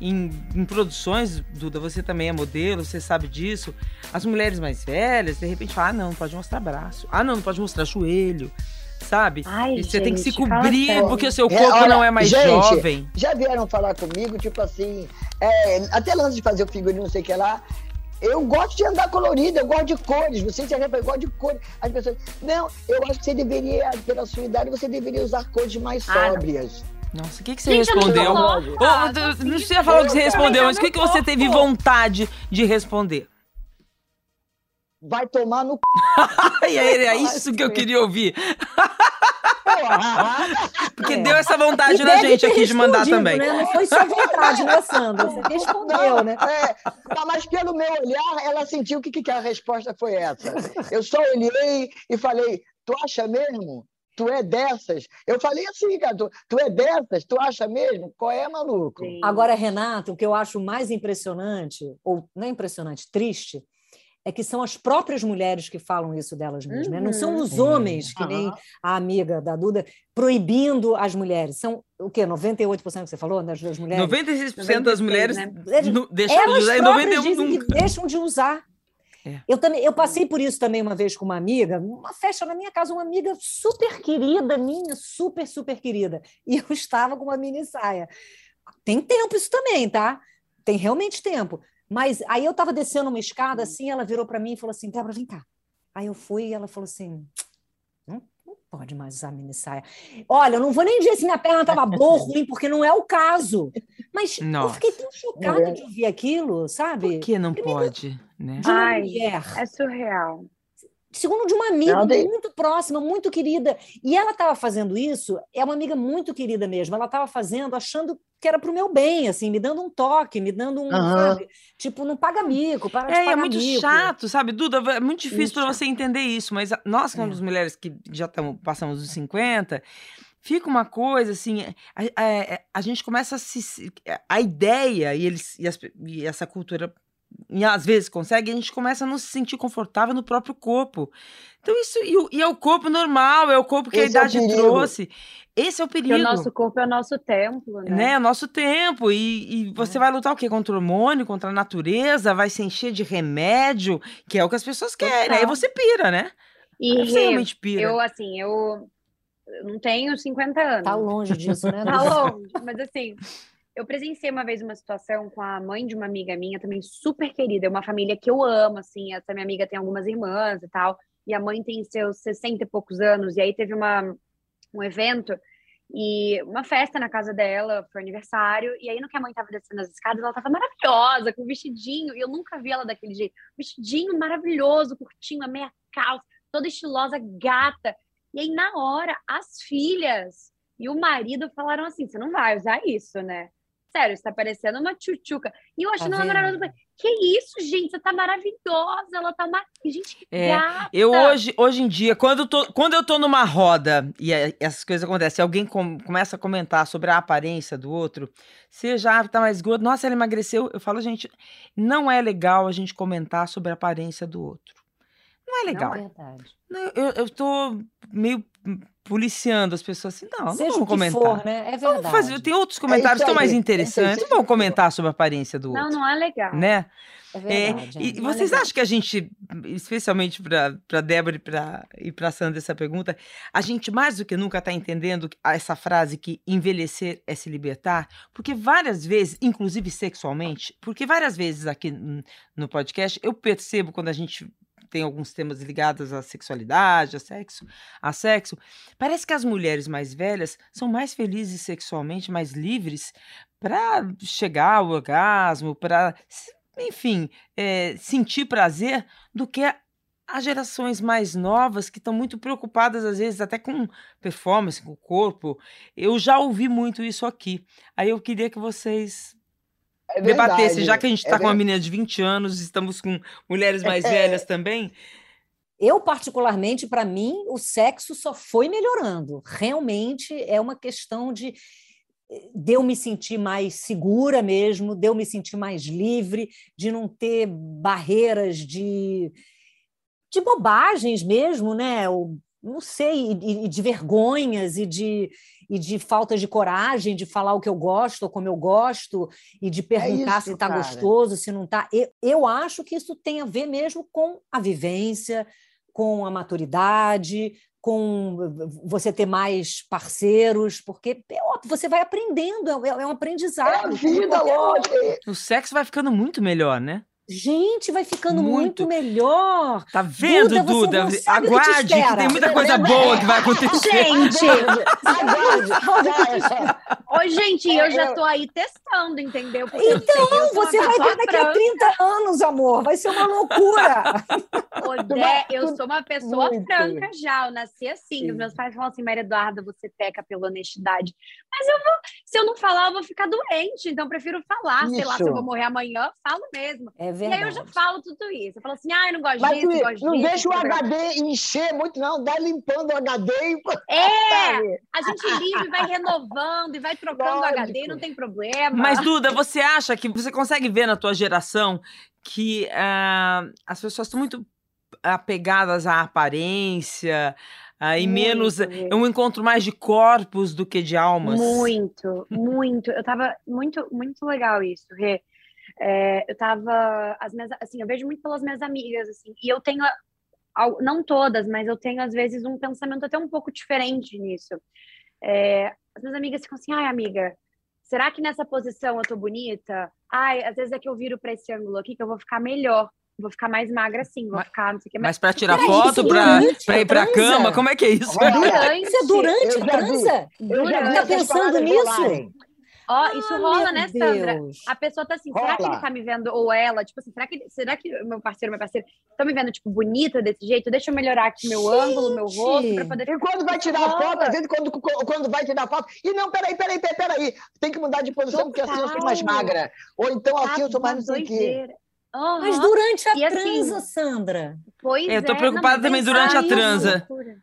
em, em produções, Duda, você também é modelo, você sabe disso. As mulheres mais velhas, de repente, falam: ah, não, não pode mostrar braço. Ah, não, não pode mostrar joelho. Sabe? Ai, E você tem que se gente, fala cobrir porque o seu É, corpo olha, não é mais gente, jovem. Já vieram falar comigo, tipo assim, é, até antes de fazer o figurino, não sei o que lá. Eu gosto de andar colorido, eu gosto de cores. Você já eu gosto de cores. As pessoas, não, eu acho que você deveria, pela sua idade, você deveria usar cores mais Ah, não. sóbrias. Nossa, o que, que você Gente, eu não respondeu? tô não precisa falar o que você Eu respondeu, mas o que, que você teve vontade de responder? Vai tomar no c. É, isso que eu queria ouvir. Porque É. deu essa vontade E na gente aqui de mandar também. Né? Não foi só vontade, né, Sandra? Você respondeu, né? É, tá, mas pelo meu olhar, ela sentiu que, que a resposta foi essa. Eu só olhei e falei: Tu acha mesmo? Tu é dessas? Eu falei assim, cara, tu, tu é dessas? Tu acha mesmo? Qual é, maluco? Gente. Agora, Renato, o que eu acho mais impressionante, ou não é impressionante, triste, é que são as próprias mulheres que falam isso delas mesmas. né? Não são Uhum. os homens, que nem a amiga da Duda, proibindo as mulheres. São o quê? 98% que você falou das, das mulheres? 96% das 96, mulheres né? Deixaram de usar e próprias 91 dizem que nunca. deixam de usar. É. Eu, também, eu passei por isso também uma vez com uma amiga, uma festa na minha casa, uma amiga super querida minha, super, super querida. E eu estava com uma mini saia. Tem tempo isso também, tá? Tem realmente tempo. Mas aí eu estava descendo uma escada assim, ela virou para mim e falou assim: Débora, vem cá. Aí eu fui e ela falou assim: pode mais usar mini saia. Olha, eu não vou nem dizer se minha perna estava boa ou ruim, porque não é o caso. Mas eu Nossa. fiquei tão chocada de ouvir aquilo, sabe? Por que não Primeiro- pode, né? De uma Ai, mulher. É surreal. Segundo, de uma amiga Não, tem- muito próxima, muito querida. E ela estava fazendo isso, é uma amiga muito querida mesmo. Ela estava fazendo achando que era para o meu bem, assim, me dando um toque, me dando um, Aham. sabe? Tipo, não paga mico, para de É, pagar é muito mico. chato, sabe, Duda? É muito difícil para você entender isso, mas nós, que É. somos mulheres que já tamo, passamos dos 50, fica uma coisa assim, a, a- a- a gente começa a se. A ideia e, eles, e, as- e essa cultura e às vezes consegue, a gente começa a não se sentir confortável no próprio corpo. Então, isso. E, e é o corpo normal, é o corpo que Esse a é idade perigo. trouxe. Esse é o Porque perigo. o nosso corpo é o nosso templo, né? Né? É o nosso tempo. E, e você vai lutar o quê? Contra o hormônio, contra a natureza, vai se encher de remédio, que é o que as pessoas querem. Aí Total. você pira, né? E Aí você realmente pira. eu, assim, eu, não tenho 50 anos. Tá longe disso, né? Tá longe. Mas assim, eu presenciei uma vez uma situação com a mãe de uma amiga minha, também super querida. É uma família que eu amo, assim. Essa minha amiga tem algumas irmãs e tal. E a mãe tem seus 60 e poucos anos. E aí teve uma, um evento e uma festa na casa dela, foi aniversário. E aí, no que a mãe tava descendo as escadas, ela tava maravilhosa, com um vestidinho. E eu nunca vi ela daquele jeito. Vestidinho maravilhoso, curtinho, a meia calça, toda estilosa, gata. E aí, na hora, as filhas e o marido falaram assim: você não vai usar isso, né? Sério, você tá parecendo uma tchutchuca. E eu achando Tá ela maravilhosa. Que isso, gente? Você tá maravilhosa. Ela tá uma. Gente, que É, gata. Eu hoje, hoje em dia, quando eu tô, quando eu tô numa roda e é- essas coisas acontecem, alguém com- começa a comentar sobre a aparência do outro, você já tá mais gordo, nossa, ela emagreceu. Eu falo, gente, não é legal a gente comentar sobre a aparência do outro. Não é legal. É verdade. Não, Eu, eu tô meio policiando as pessoas assim, não, não Seja vamos o que comentar. for, né? É Vamos verdade. fazer, tem outros comentários isso tão mais é interessantes. seja Vamos o que for. comentar sobre a aparência do Não, outro. não é legal. Né? É É, verdade. e é. Não é vocês acham que a gente, especialmente para Débora e para e pra Sandra, essa pergunta, a gente mais do que nunca está entendendo essa frase que envelhecer é se libertar? Porque várias vezes, inclusive sexualmente, porque várias vezes aqui no podcast eu percebo quando a gente tem alguns temas ligados à sexualidade, a sexo, a sexo, parece que as mulheres mais velhas são mais felizes sexualmente, mais livres para chegar ao orgasmo, para, enfim, é, sentir prazer do que as gerações mais novas que estão muito preocupadas, às vezes, até com performance, com o corpo. Eu já ouvi muito isso aqui. Aí eu queria que vocês É verdade, já que a gente está é com uma menina de 20 anos, estamos com mulheres mais É. velhas também. Eu, particularmente, para mim, o sexo só foi melhorando. Realmente é uma questão de de eu me sentir mais segura mesmo, de eu me sentir mais livre, de não ter barreiras de, de bobagens mesmo, né? Ou, não sei, e, e de vergonhas e de, e de falta de coragem de falar o que eu gosto ou como eu gosto e de perguntar isso, se está gostoso, se não está. Eu, eu acho que isso tem a ver mesmo com a vivência, com a maturidade, com você ter mais parceiros, porque é óbvio, você vai aprendendo, é, é um É aprendizado. a como vida, lógico. O sexo vai ficando muito melhor, né? Gente, vai ficando Muito. muito, melhor. Tá vendo, Duda, Duda? Aguarde, que, tem muita coisa boa que vai acontecer. Gente, Aguarde. ô, gente, É, eu já eu- tô aí testando, entendeu? Porque Então, você vai ver daqui a franca. 30 anos, amor. Vai ser uma loucura. Ô, Tu Dé, vai- eu sou uma pessoa Muito. franca já. Eu nasci assim. Sim. Os meus pais falam assim, Maria Eduarda, você peca pela honestidade. Mas eu vou, se eu não falar, eu vou ficar doente. Então eu prefiro falar. Sei lá, se eu Isso. vou morrer amanhã, falo mesmo. É E verdade. aí eu já falo tudo isso. Eu falo assim, ah, eu não gosto Mas disso, tu- gosto não disso. deixa o. HD encher muito, não. Dá limpando o HD e É! A gente limpa e vai renovando e vai trocando o. HD, não tem problema. Mas, Duda, você acha que você consegue ver na tua geração que ah, as pessoas estão muito apegadas à aparência ah, e Muito, menos. É um encontro mais de corpos do que de almas? Muito, muito. Eu tava muito, muito legal isso, Rê. É, eu tava, as minhas, assim, eu vejo muito pelas minhas amigas, assim, e eu tenho, não todas, mas eu tenho às vezes um pensamento até um pouco diferente nisso. É, as minhas amigas ficam assim, ai, amiga, será que nessa posição eu tô bonita? Ai, às vezes é que eu viro pra esse ângulo aqui que eu vou ficar melhor. Vou ficar mais magra assim, vou Mas- ficar, não sei o que. Mas para tirar foto, isso pra, ir pra a cama, transa? como é que é isso? Durante, Isso é durante transa? Eu já vi Durante. Tá pensando nisso? Ó, isso Ah, rola, né, Sandra? Deus. A pessoa tá assim, será que ele Rola. tá me vendo, ou ela, tipo assim, será que, será que o meu parceiro, minha parceira, estão me vendo, tipo, bonita desse jeito? Deixa eu melhorar aqui meu ângulo, meu rosto, pra poder E quando vai tirar Rola. foto, às vezes quando, quando vai tirar foto, e não, peraí, peraí, peraí, peraí, tem que mudar de posição, porque assim eu sou mais Total. magra. Ou então assim eu sou mais não sei o quê. Mas durante a E assim, transa, Sandra. Pois É, eu tô é, preocupada não, também durante a isso, transa. loucura.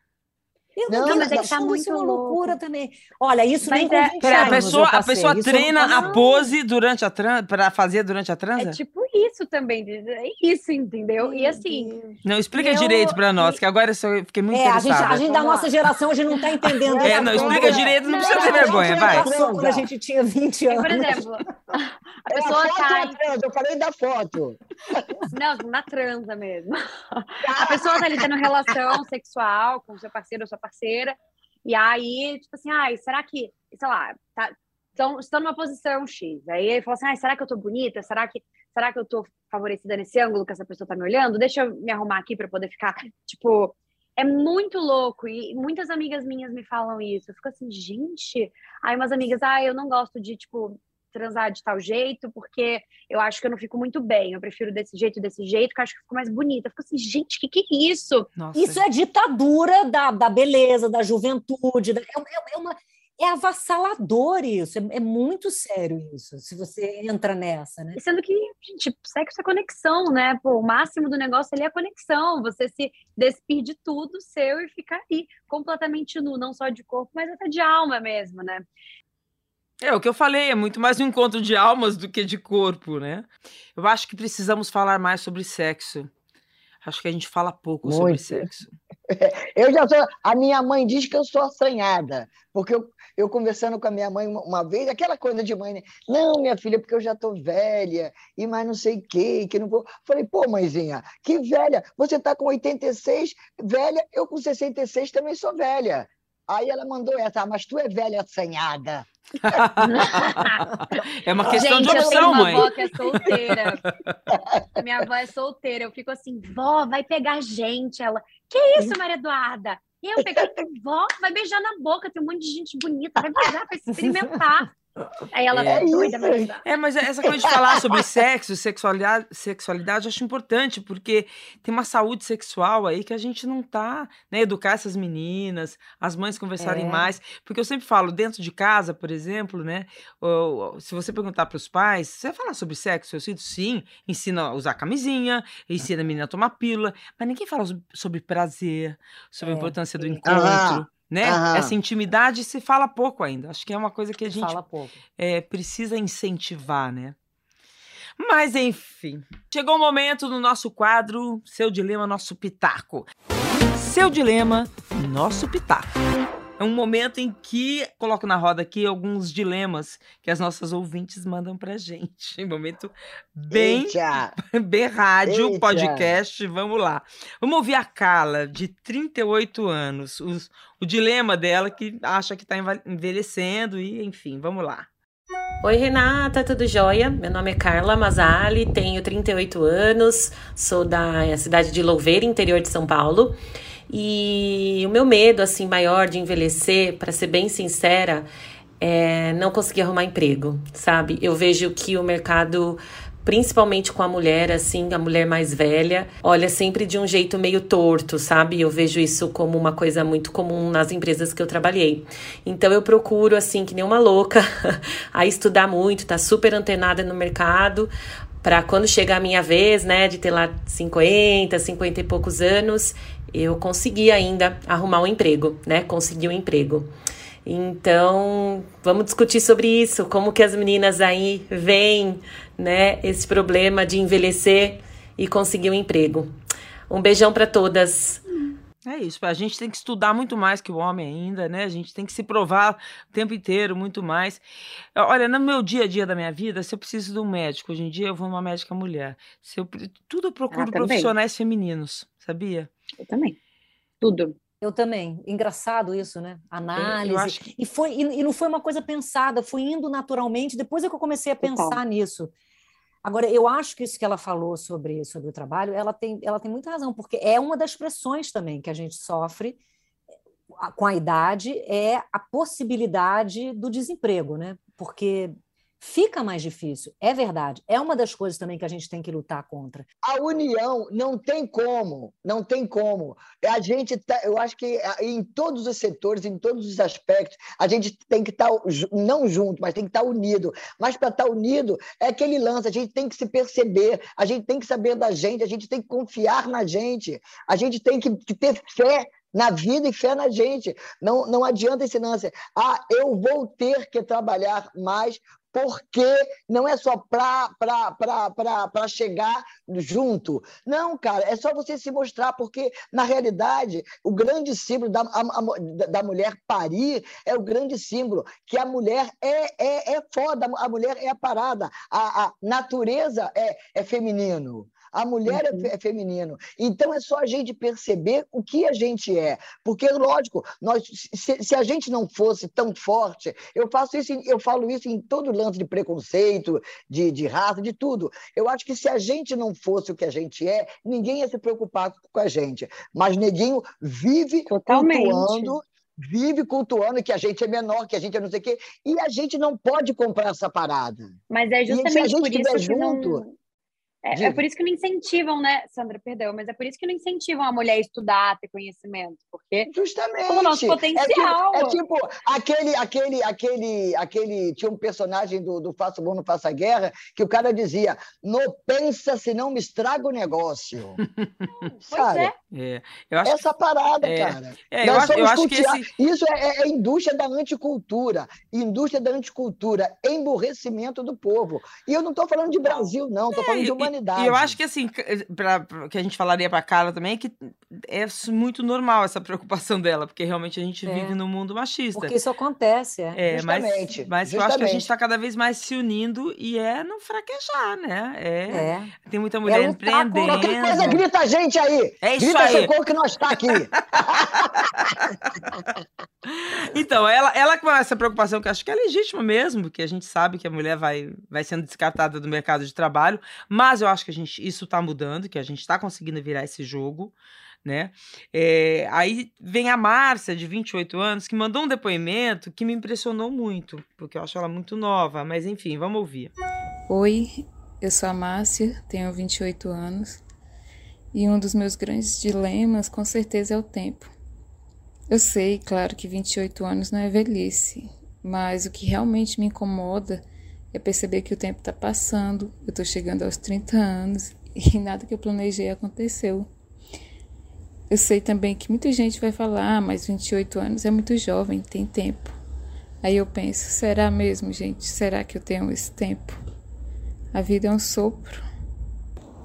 Eu Não, não, mas é que tá isso muito uma louco. loucura também. Olha, isso Mas nem com é- 20 Peraí, a pessoa, a pessoa não treina a pose durante a transa para fazer durante a transa? É tipo isso também, é isso, entendeu? E assim, Não, explica eu- direito para nós, que agora eu fiquei muito É, a gente, interessada. a gente da nossa geração, a gente não está entendendo. É, essa não, coisa. explica direito, não precisa ter vergonha, vai. Quando a gente tinha 20 por anos. exemplo, a É a pessoa foto cai. ou a transa? Eu falei da foto. Não, na transa mesmo. A pessoa tá ali tendo relação sexual com seu parceiro ou sua parceira, e aí, tipo assim, ai, será que, sei lá, tá, estão, estão numa posição X. Aí ele fala assim, ai, será que eu tô bonita? Será que, será que eu tô favorecida nesse ângulo que essa pessoa tá me olhando? Deixa eu me arrumar aqui para poder ficar, tipo, é muito louco. E muitas amigas minhas me falam isso. Eu fico assim, gente. Aí umas amigas, ah, eu não gosto de, tipo, transar de tal jeito, porque eu acho que eu não fico muito bem. Eu prefiro desse jeito, desse jeito, que eu acho que eu fico mais bonita. Eu fico assim, gente, que que é isso? Nossa. Isso é ditadura da, da beleza, da juventude. da- é, é- é uma, é avassalador isso. É, é muito sério isso, se você entra nessa, né? Sendo que, gente, sexo é conexão, né? Pô, o máximo do negócio ali é a conexão. Você se despir de tudo seu e ficar aí completamente nu, não só de corpo, mas até de alma mesmo, né? É o que eu falei, é muito mais um encontro de almas do que de corpo, né? Eu acho que precisamos falar mais sobre sexo. Acho que a gente fala pouco sobre Muito. sexo. Eu já sou. A minha mãe diz que eu sou assanhada, porque eu, eu conversando com a minha mãe uma, uma vez, aquela coisa de mãe, né? Não, minha filha, porque eu já tô velha, e mais não sei o quê, que não vou. Falei, pô, mãezinha, que velha, você tá com 86, velha, eu com 66 também sou velha. Aí ela mandou essa, ah, mas tu é velha assanhada. É uma questão Gente, de opção, mãe. avó que é solteira. Minha avó é solteira. Eu fico assim, vó, vai pegar gente. Ela, que isso, Maria Eduarda? E eu pegar, vó, vai beijar na boca, tem um monte de gente bonita, vai beijar, vai experimentar. Aí ela, É é doida. É, mas essa coisa de falar sobre sexo, sexualidade, sexualidade, eu acho importante, porque tem uma saúde sexual aí que a gente não tá, né? Educar essas meninas, as mães conversarem É. mais. Porque eu sempre falo, dentro de casa, por exemplo, né? ou- se você perguntar para os pais, você vai falar sobre sexo? Eu sinto sim, ensina a usar camisinha, ensina a menina a tomar pílula, mas ninguém fala so- sobre prazer, sobre a É, importância do encontro. Aham, Né? aham. Essa intimidade se fala pouco ainda. Acho que é uma coisa que a gente Fala pouco. é, precisa incentivar, né? Mas enfim, chegou o momento do nosso quadro Seu Dilema, Nosso Pitaco. Seu Dilema, Nosso Pitaco. É um momento em que coloco na roda aqui alguns dilemas que as nossas ouvintes mandam pra gente. Um momento bem, Eita, bem rádio, Eita. podcast. Vamos lá. Vamos ouvir a Carla, de 38 anos. Os- o dilema dela que acha que tá envelhecendo e, enfim, vamos lá. Oi, Renata, tudo jóia? Meu nome é Carla Mazali, tenho 38 anos, sou da cidade de Louveira, interior de São Paulo. E o meu medo, assim, maior de envelhecer, para ser bem sincera, é não conseguir arrumar emprego, sabe? Eu vejo que o mercado, principalmente com a mulher, assim, a mulher mais velha, olha sempre de um jeito meio torto, sabe? Eu vejo isso como uma coisa muito comum nas empresas que eu trabalhei. Então eu procuro, assim, que nem uma louca, a estudar muito, tá super antenada no mercado, para quando chegar a minha vez, né, de ter lá 50, 50 e poucos anos, eu conseguir ainda arrumar um emprego, né? Conseguir um emprego. Então, vamos discutir sobre isso, como que as meninas aí veem, né, esse problema de envelhecer e conseguir um emprego. Um beijão para todas. É isso, a gente tem que estudar muito mais que o homem ainda, né? A gente tem que se provar o tempo inteiro, muito mais. Olha, no meu dia a dia da minha vida, se eu preciso de um médico, hoje em dia eu vou numa médica mulher. Se eu, tudo eu procuro Ah, profissionais femininos, sabia? Eu também. Tudo. Eu também. Engraçado isso, né? Análise. Eu acho que E, foi, e, e não foi uma coisa pensada, foi indo naturalmente. Depois é que eu comecei a Total. pensar nisso. Agora, eu acho que isso que ela falou sobre, sobre o trabalho, ela tem, ela tem muita razão, porque é uma das pressões também que a gente sofre com a idade, é a possibilidade do desemprego, né? Porque fica mais difícil, é verdade. É uma das coisas também que a gente tem que lutar contra. A união não tem como, não tem como. A gente tá, eu acho que ah, em todos os setores, em todos os aspectos, a gente tem que estar ju- não junto, mas tem que estar unido. Mas para estar unido é aquele lance, a gente tem que se perceber, a gente tem que saber da gente, a gente tem que confiar na gente, a gente tem que, que ter fé na vida e fé na gente. Não, não adianta esse lance. Ah, eu vou ter que trabalhar mais porque não é só para chegar junto. Não, cara, é só você se mostrar, porque, na realidade, o grande símbolo da, a, da mulher parir é o grande símbolo, que a mulher é, é, é foda, a mulher é a parada, a, a natureza é, é feminino. A mulher é uhum. é feminino. Então é só a gente perceber o que a gente é. Porque, lógico, nós, se, se a gente não fosse tão forte, eu faço isso, eu falo isso em todo lance de preconceito, de, de raça, de tudo. Eu acho que se a gente não fosse o que a gente é, ninguém ia se preocupar com a gente. Mas Neguinho vive Totalmente. cultuando vive cultuando que a gente é menor, que a gente é não sei o quê, e a gente não pode comprar essa parada. Mas é justamente e se a gente por isso junto, não... É, é, por isso que não incentivam, né, Sandra, perdão, mas é por isso que não incentivam a mulher a estudar, ter conhecimento, porque justamente o nosso potencial. É, é, tipo aquele, aquele, aquele, aquele tinha um personagem do, do Faça Bom, não Faça Guerra que o cara dizia: "Não pensa se não me estraga o negócio". Sabe? É. é. Eu acho Essa parada, é. cara. É, eu acho, eu acho que esse... isso é, é, indústria da anticultura, indústria da anticultura, emburrecimento do povo. E eu não estou falando de Brasil, não, estou falando de humanidade humanidade. E eu acho que assim, pra, que a gente falaria para Carla também é que é muito normal essa preocupação dela, porque realmente a gente é. vive num mundo machista. Porque isso acontece, é. é justamente, mas, mas justamente. eu acho que a gente está cada vez mais se unindo e é não fraquejar, né? É, é. Tem muita mulher é empreendendo. Qualquer coisa, grita a gente aí. É isso grita aí. Grita que nós está aqui. então, ela, ela com essa preocupação que acho que é legítima mesmo, porque a gente sabe que a mulher vai, vai sendo descartada do mercado de trabalho, mas eu acho que a gente isso está mudando, que a gente está conseguindo virar esse jogo, né? É, aí vem a Márcia, de 28 anos, que mandou um depoimento que me impressionou muito, porque eu acho ela muito nova, mas enfim, vamos ouvir. Oi, eu sou a Márcia, tenho 28 anos, e um dos meus grandes dilemas, com certeza, é o tempo. Eu sei, claro, que 28 anos não é velhice, mas o que realmente me incomoda é perceber que o tempo está passando, eu estou chegando aos 30 anos e nada que eu planejei aconteceu. Eu sei também que muita gente vai falar, ah, mas 28 anos é muito jovem, tem tempo. Aí eu penso, será mesmo, gente? Será que eu tenho esse tempo? A vida é um sopro.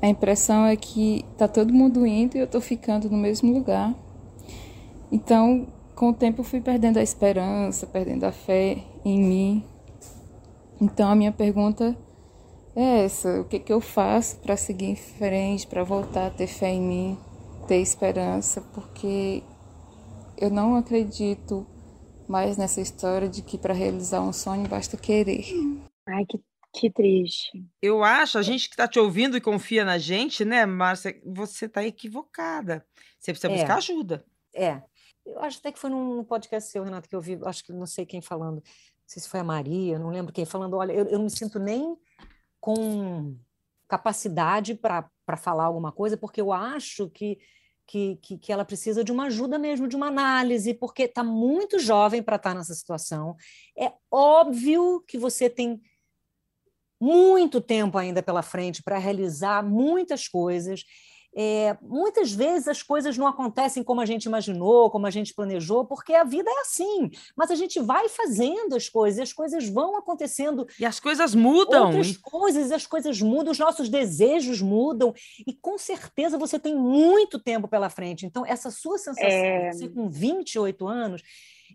A impressão é que tá todo mundo indo e eu tô ficando no mesmo lugar. Então, com o tempo eu fui perdendo a esperança, perdendo a fé em mim, então a minha pergunta é essa: o que, que eu faço para seguir em frente, para voltar a ter fé em mim, ter esperança? Porque eu não acredito mais nessa história de que para realizar um sonho basta querer. Ai, que, que triste. Eu acho, a gente que está te ouvindo e confia na gente, né, Márcia, você está equivocada. Você precisa é. buscar ajuda. É. Eu acho até que foi num podcast seu, Renato, que eu vi, acho que não sei quem falando, sei se foi a Maria, não lembro quem, falando: olha, eu, eu não me sinto nem com capacidade para falar alguma coisa, porque eu acho que, que, que, que, ela precisa de uma ajuda mesmo, de uma análise, porque está muito jovem para estar tá nessa situação. É óbvio que você tem muito tempo ainda pela frente para realizar muitas coisas é, muitas vezes as coisas não acontecem como a gente imaginou, como a gente planejou, porque a vida é assim. Mas a gente vai fazendo as coisas, as coisas vão acontecendo. E as coisas mudam. Outras coisas, as coisas mudam, os nossos desejos mudam. E com certeza você tem muito tempo pela frente. Então, essa sua sensação, é... você com 28 anos,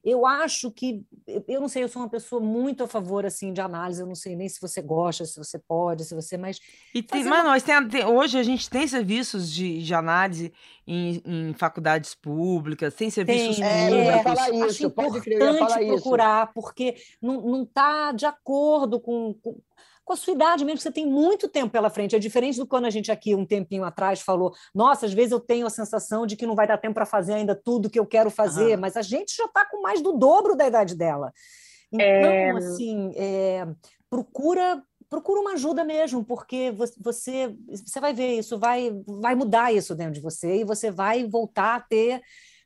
eu acho que, eu não sei, eu sou uma pessoa muito a favor assim de análise, eu não sei nem se você gosta, se você pode, se você, mas... E tem, mas nós tem, tem, hoje a gente tem serviços de, de análise em, em faculdades públicas, tem serviços tem, públicos. É, eu ia falar isso, acho pode crer, eu ia falar procurar, isso. porque não está de acordo com, com com a sua idade mesmo, você tem muito tempo pela frente. É diferente do quando a gente aqui, um tempinho atrás, falou: nossa, às vezes eu tenho a sensação de que não vai dar tempo para fazer ainda tudo que eu quero fazer, uhum. mas a gente já está com mais do dobro da idade dela. Então, é... assim, é, procura procura uma ajuda mesmo, porque você você vai ver isso, vai vai mudar isso dentro de você e você vai voltar a ter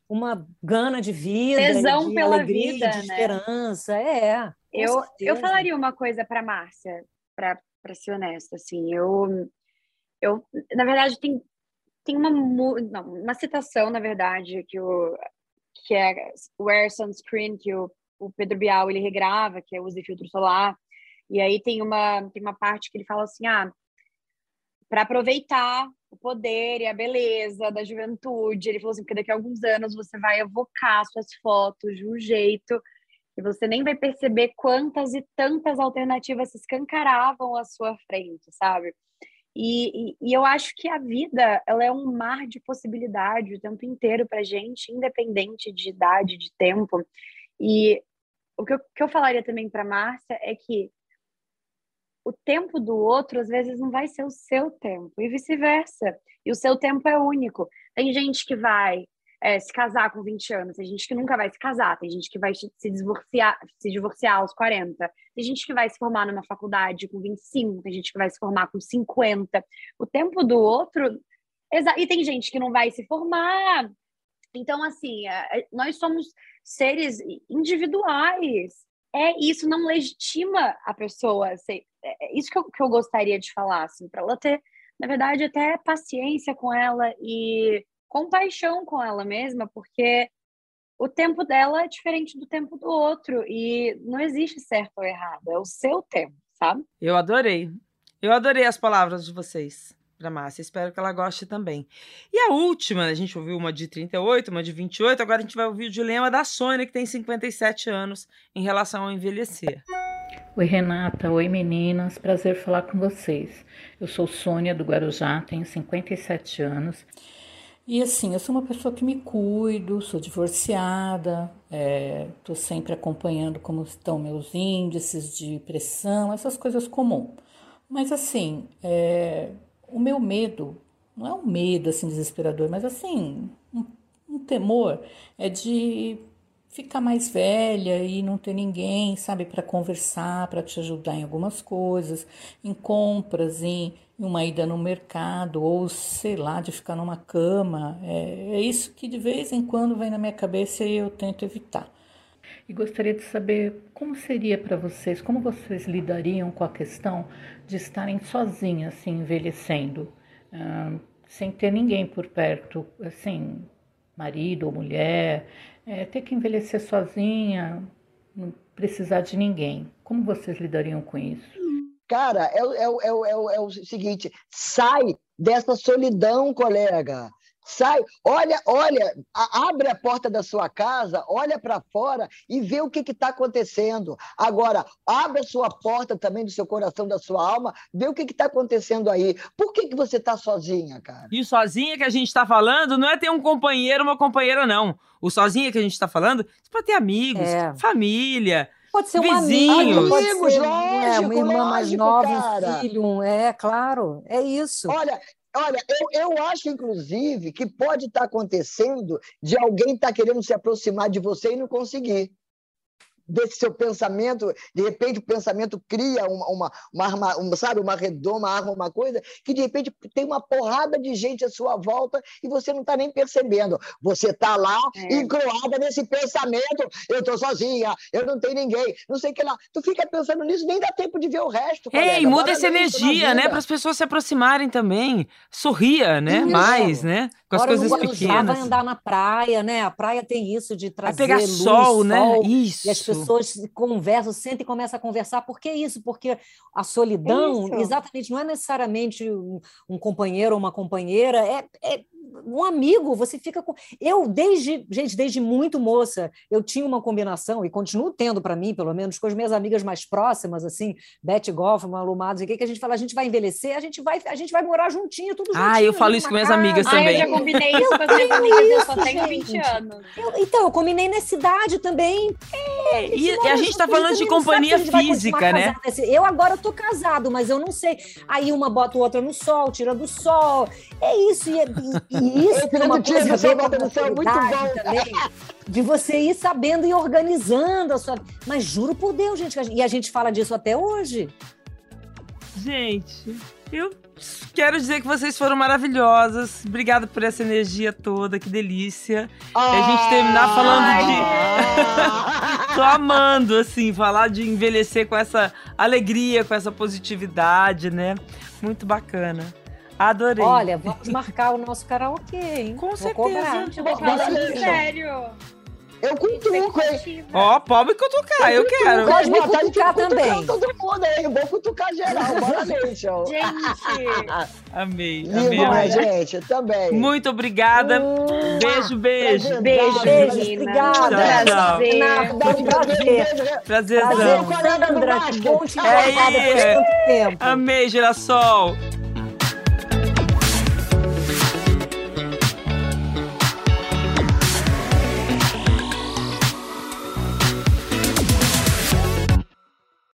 uma gana de vida, tesão de pela alegria, vida, de né? esperança, é. Eu, eu falaria uma coisa para Márcia para ser honesta, assim, eu, eu, na verdade, tem, tem uma, não, uma citação, na verdade, que o, que é Wear Sunscreen, que o, o Pedro Bial ele regrava, que é Use Filtro Solar. E aí tem uma, tem uma parte que ele fala assim, ah, para aproveitar o poder e a beleza da juventude. Ele falou assim, porque daqui a alguns anos você vai evocar suas fotos de um jeito que você nem vai perceber quantas e tantas alternativas se escancaravam à sua frente, sabe? E, e, e, eu acho que a vida ela é um mar de possibilidade o tempo inteiro para gente, independente de idade, de tempo. E o que eu, que eu falaria também para Márcia é que o tempo do outro às vezes não vai ser o seu tempo e vice-versa. E o seu tempo é único. Tem gente que vai é, se casar com 20 anos, tem gente que nunca vai se casar, tem gente que vai se divorciar, se divorciar aos 40, tem gente que vai se formar numa faculdade com 25, tem gente que vai se formar com 50. O tempo do outro. E tem gente que não vai se formar. Então, assim, é, é, nós somos seres individuais. É isso não legitima a pessoa. Ser, é isso que eu, que eu gostaria de falar, assim, para ela ter, na verdade, até paciência com ela e compaixão com ela mesma, porque o tempo dela é diferente do tempo do outro e não existe certo ou errado, é o seu tempo, sabe? Eu adorei. Eu adorei as palavras de vocês para Márcia. Espero que ela goste também. E a última, a gente ouviu uma de 38, uma de 28, agora a gente vai ouvir o dilema da Sônia, que tem 57 anos, em relação ao envelhecer. Oi, Renata. Oi, meninas. Prazer falar com vocês. Eu sou Sônia do Guarujá, tenho 57 anos e assim, eu sou uma pessoa que me cuido, sou divorciada, estou é, sempre acompanhando como estão meus índices de pressão, essas coisas comuns. Mas assim, é, o meu medo, não é um medo assim desesperador, mas assim, um, um temor é de ficar mais velha e não ter ninguém, sabe, para conversar, para te ajudar em algumas coisas, em compras, em uma ida no mercado, ou sei lá, de ficar numa cama. É, é isso que de vez em quando vem na minha cabeça e eu tento evitar. E gostaria de saber como seria para vocês, como vocês lidariam com a questão de estarem sozinhas, assim, envelhecendo, uh, sem ter ninguém por perto, assim, marido ou mulher, é, ter que envelhecer sozinha, não precisar de ninguém. Como vocês lidariam com isso? Cara, é, é, é, é, é o seguinte: sai dessa solidão, colega. Sai, olha, olha, abre a porta da sua casa, olha para fora e vê o que está acontecendo. Agora, abre a sua porta também do seu coração, da sua alma, vê o que está acontecendo aí. Por que, que você está sozinha, cara? E sozinha que a gente está falando não é ter um companheiro, uma companheira, não. O sozinha que a gente está falando, você pode ter amigos, é. família. Pode ser um amigo, pode ser lógico, é, uma irmã lógico, mais nova, cara. um filho, um, é claro, é isso. Olha, Olha, eu, eu acho, inclusive, que pode estar acontecendo de alguém estar tá querendo se aproximar de você e não conseguir desse seu pensamento, de repente o pensamento cria uma, uma, uma, arma, uma sabe, uma redoma, arma uma coisa, que de repente tem uma porrada de gente à sua volta e você não está nem percebendo. Você está lá é. encroada nesse pensamento, eu estou sozinha, eu não tenho ninguém, não sei o que lá. Tu fica pensando nisso, nem dá tempo de ver o resto. Ei, muda essa energia, né? Para as pessoas se aproximarem também. Sorria, né? Isso. Mais, né? Com as coisas pequenas. vai andar na praia, né? A praia tem isso de trazer vai pegar luz, sol, né? Isso. E as pessoas conversam, sentem e começam a conversar. Por que isso? Porque a solidão, isso. exatamente, não é necessariamente um, um companheiro ou uma companheira, é, é um amigo, você fica com. Eu, desde, gente, desde muito moça, eu tinha uma combinação, e continuo tendo para mim, pelo menos, com as minhas amigas mais próximas, assim, Beth Goffman, Lumados, o que, que a gente fala? A gente vai envelhecer, a gente vai, a gente vai morar juntinho, tudo juntinho. Ah, eu falo isso com minhas amigas ah, também. eu já combinei isso com as minhas amigas, eu só tenho 20 anos. Eu, então, eu combinei nessa idade também. É, e, e a gente está falando de companhia física, né? Eu agora tô casado, mas eu não sei. Aí uma bota o outra no sol, tira do sol. É isso, e, e, e isso é uma coisa com céu, muito bom. também. De você ir sabendo e organizando a sua. Mas juro por Deus, gente, e a gente fala disso até hoje. Gente, eu quero dizer que vocês foram maravilhosas. Obrigada por essa energia toda, que delícia. Ah, e a gente terminar falando de. Tô amando, assim, falar de envelhecer com essa alegria, com essa positividade, né? Muito bacana. Adorei. Olha, vamos marcar o nosso karaokê, hein? Com Vou certeza. Cobrar. Gente, vou falar sério. Eu cutuco, hein? Ó, pode cutucar, eu quero. Pode me cutucar também. todo mundo aí, vou cutucar geral, bora. Gente, Amei, Lindo, amei, amei. gente? Também. Muito obrigada. Hum, Beijo, beijo. prazer. beijo, Beijo, menina. obrigada. Dá um prazer. Beijo, Prazerzão. Prazer, Sandra, que bom te É tanto tempo. Amei, girassol.